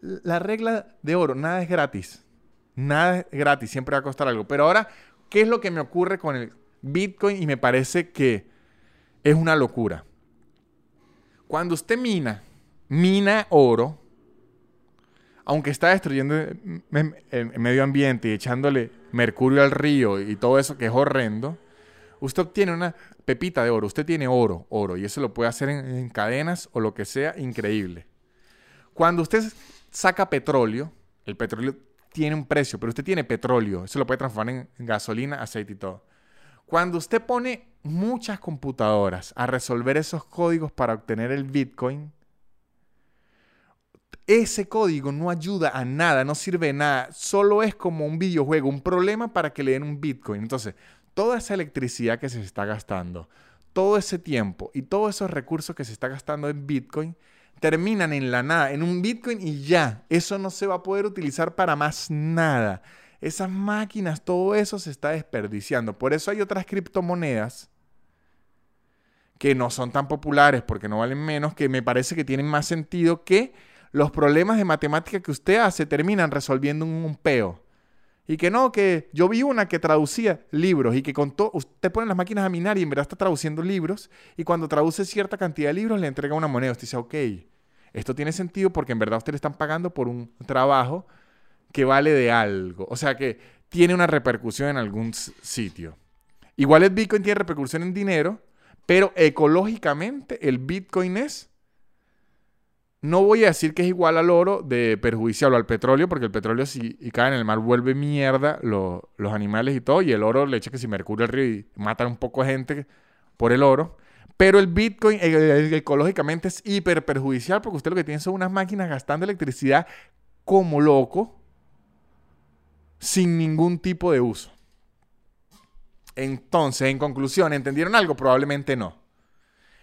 La regla de oro, nada es gratis. Nada es gratis, siempre va a costar algo. Pero ahora, ¿qué es lo que me ocurre con el Bitcoin? Y me parece que es una locura. Cuando usted mina, mina oro, aunque está destruyendo el medio ambiente y echándole mercurio al río y todo eso que es horrendo, usted obtiene una pepita de oro. Usted tiene oro, oro, y eso lo puede hacer en, cadenas o lo que sea, increíble. Cuando usted saca petróleo, el petróleo tiene un precio, pero usted tiene petróleo, eso lo puede transformar en gasolina, aceite y todo. Cuando usted pone muchas computadoras a resolver esos códigos para obtener el Bitcoin, ese código no ayuda a nada, no sirve de nada, solo es como un videojuego, un problema para que le den un Bitcoin. Entonces, toda esa electricidad que se está gastando, todo ese tiempo y todos esos recursos que se está gastando en Bitcoin, terminan en la nada, en un Bitcoin y ya, eso no se va a poder utilizar para más nada. Esas máquinas, todo eso se está desperdiciando. Por eso hay otras criptomonedas que no son tan populares porque no valen menos, que me parece que tienen más sentido que los problemas de matemática que usted hace terminan resolviendo un, peo. Y que no, que yo vi una que traducía libros y que con todo, usted pone las máquinas a minar y en verdad está traduciendo libros y cuando traduce cierta cantidad de libros le entrega una moneda. Usted dice, ok, esto tiene sentido porque en verdad usted le están pagando por un trabajo que vale de algo. O sea que tiene una repercusión en algún sitio. Igual el Bitcoin tiene repercusión en dinero, pero ecológicamente el Bitcoin es... No voy a decir que es igual al oro de perjudicial o al petróleo, porque el petróleo si cae en el mar vuelve mierda los animales y todo, y el oro le echa que si mercurio el río y matan un poco de gente por el oro. Pero el Bitcoin ecológicamente es hiper perjudicial porque usted lo que tiene son unas máquinas gastando electricidad como loco sin ningún tipo de uso. Entonces, en conclusión, ¿entendieron algo? Probablemente no.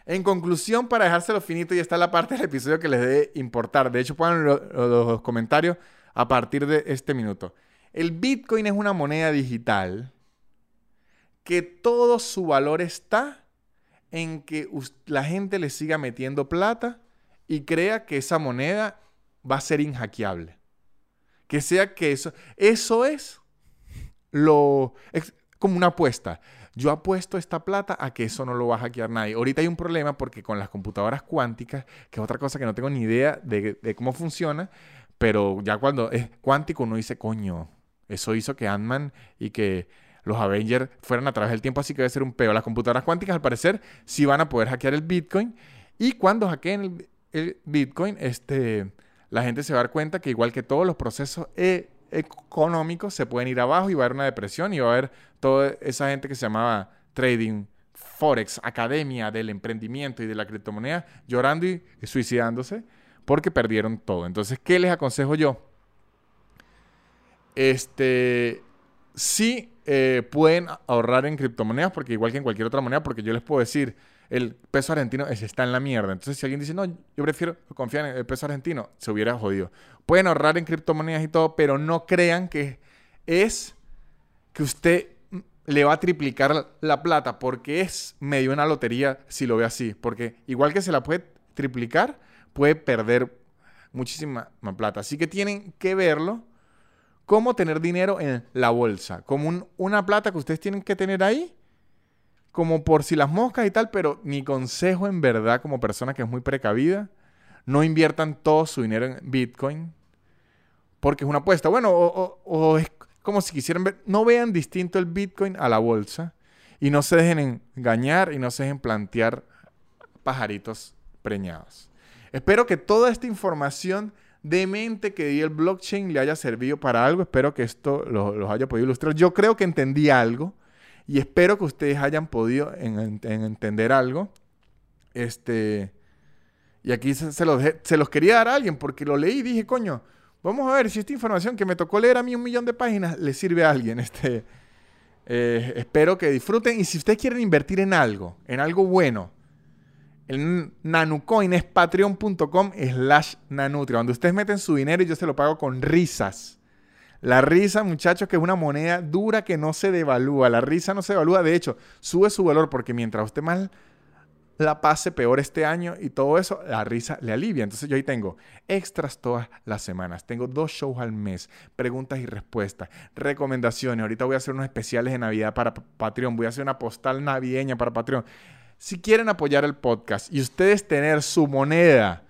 En conclusión, para dejárselo finito, y está la parte del episodio que les debe importar. De hecho, pongan los comentarios a partir de este minuto. El Bitcoin es una moneda digital que todo su valor está en que la gente le siga metiendo plata y crea que esa moneda va a ser inhackeable. Que sea que eso, eso es lo, es como una apuesta. Yo apuesto esta plata a que eso no lo va a hackear nadie. Ahorita hay un problema porque con las computadoras cuánticas, que es otra cosa que no tengo ni idea de, cómo funciona, pero ya cuando es cuántico uno dice, coño, eso hizo que Ant-Man y que los Avengers fueran a través del tiempo, así que debe ser un peo. Las computadoras cuánticas, al parecer, sí van a poder hackear el Bitcoin. Y cuando hackeen el, Bitcoin, este la gente se va a dar cuenta que igual que todos los procesos e, económicos se pueden ir abajo y va a haber una depresión y va a haber toda esa gente que se llamaba trading, forex, academia del emprendimiento y de la criptomoneda llorando y suicidándose porque perdieron todo. Entonces, ¿qué les aconsejo yo? Este, sí eh, pueden ahorrar en criptomonedas porque igual que en cualquier otra moneda, porque yo les puedo decir, el peso argentino está en la mierda. Entonces, si alguien dice, no, yo prefiero confiar en el peso argentino, se hubiera jodido. Pueden ahorrar en criptomonedas y todo, pero no crean que es que usted le va a triplicar la plata, porque es medio una lotería si lo ve así. Porque igual que se la puede triplicar, puede perder muchísima plata. Así que tienen que verlo como tener dinero en la bolsa, como una plata que ustedes tienen que tener ahí como por si las moscas y tal, pero mi consejo en verdad como persona que es muy precavida, no inviertan todo su dinero en Bitcoin, porque es una apuesta. Bueno, o, es como si quisieran ver, no vean distinto el Bitcoin a la bolsa y no se dejen engañar y no se dejen plantear pajaritos preñados. Espero que toda esta información de mente que di el blockchain le haya servido para algo. Espero que esto los haya podido ilustrar. Yo creo que entendí algo. Y espero que ustedes hayan podido entender algo. Este, y aquí se, los, se, los, quería dar a alguien porque lo leí y dije, coño, vamos a ver si esta información que me tocó leer a mí un millón de páginas le sirve a alguien. Este, eh, espero que disfruten. Y si ustedes quieren invertir en algo, en algo bueno, El Nanucoin es patreon.com slash nanutria, donde ustedes meten su dinero y yo se lo pago con risas. La risa, muchachos, que es una moneda dura que no se devalúa. La risa no se devalúa. De hecho, sube su valor porque mientras usted más la pase peor este año y todo eso, la risa le alivia. Entonces yo ahí tengo extras todas las semanas. Tengo dos shows al mes, preguntas y respuestas, recomendaciones. Ahorita voy a hacer unos especiales de Navidad para Patreon. Voy a hacer una postal navideña para Patreon. Si quieren apoyar el podcast y ustedes tener su moneda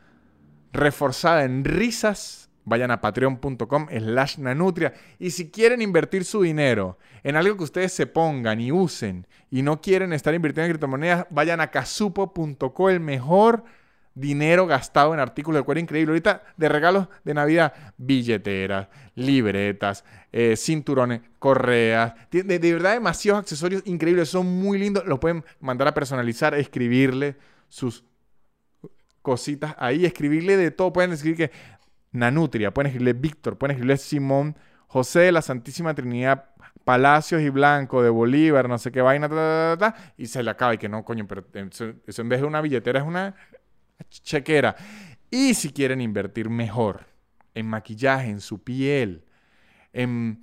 reforzada en risas, vayan a patreon.com slash nanutria. Y si quieren invertir su dinero en algo que ustedes se pongan y usen y no quieren estar invirtiendo en criptomonedas, vayan a casupo.co, el mejor dinero gastado en artículos de cuero increíble. Ahorita de regalos de Navidad, billeteras, libretas, eh, cinturones, correas. De, de, verdad, demasiados accesorios increíbles. Son muy lindos. Los pueden mandar a personalizar, escribirle sus cositas ahí, escribirle de todo. Pueden escribir que Nanutria, pueden escribirle Víctor, pueden escribirle Simón, José de la Santísima Trinidad, Palacios y Blanco de Bolívar, no sé qué vaina, y se le acaba. Y que no, coño, pero eso en vez de una billetera es una chequera. Y si quieren invertir mejor en maquillaje, en su piel, en,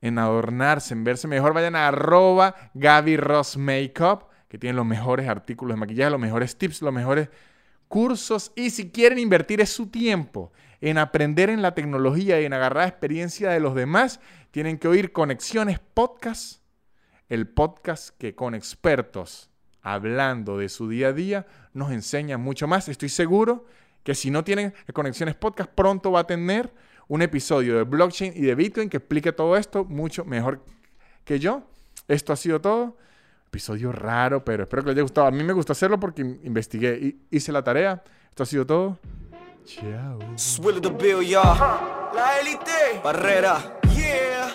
en adornarse, en verse mejor, vayan a arroba Gaby Ross Makeup, que tiene los mejores artículos de maquillaje, los mejores tips, los mejores cursos. Y si quieren invertir su tiempo en aprender en la tecnología y en agarrar experiencia de los demás, tienen que oír Conexiones Podcast, el podcast que con expertos hablando de su día a día nos enseña mucho más. Estoy seguro que si no tienen Conexiones Podcast, pronto va a tener un episodio de blockchain y de Bitcoin que explique todo esto mucho mejor que yo. Esto ha sido todo. Episodio raro, pero espero que les haya gustado. A mí me gustó hacerlo porque investigué y hice la tarea. Esto ha sido todo. Chao. Swilly the Bill, y'all. La élite. Barrera. Yeah.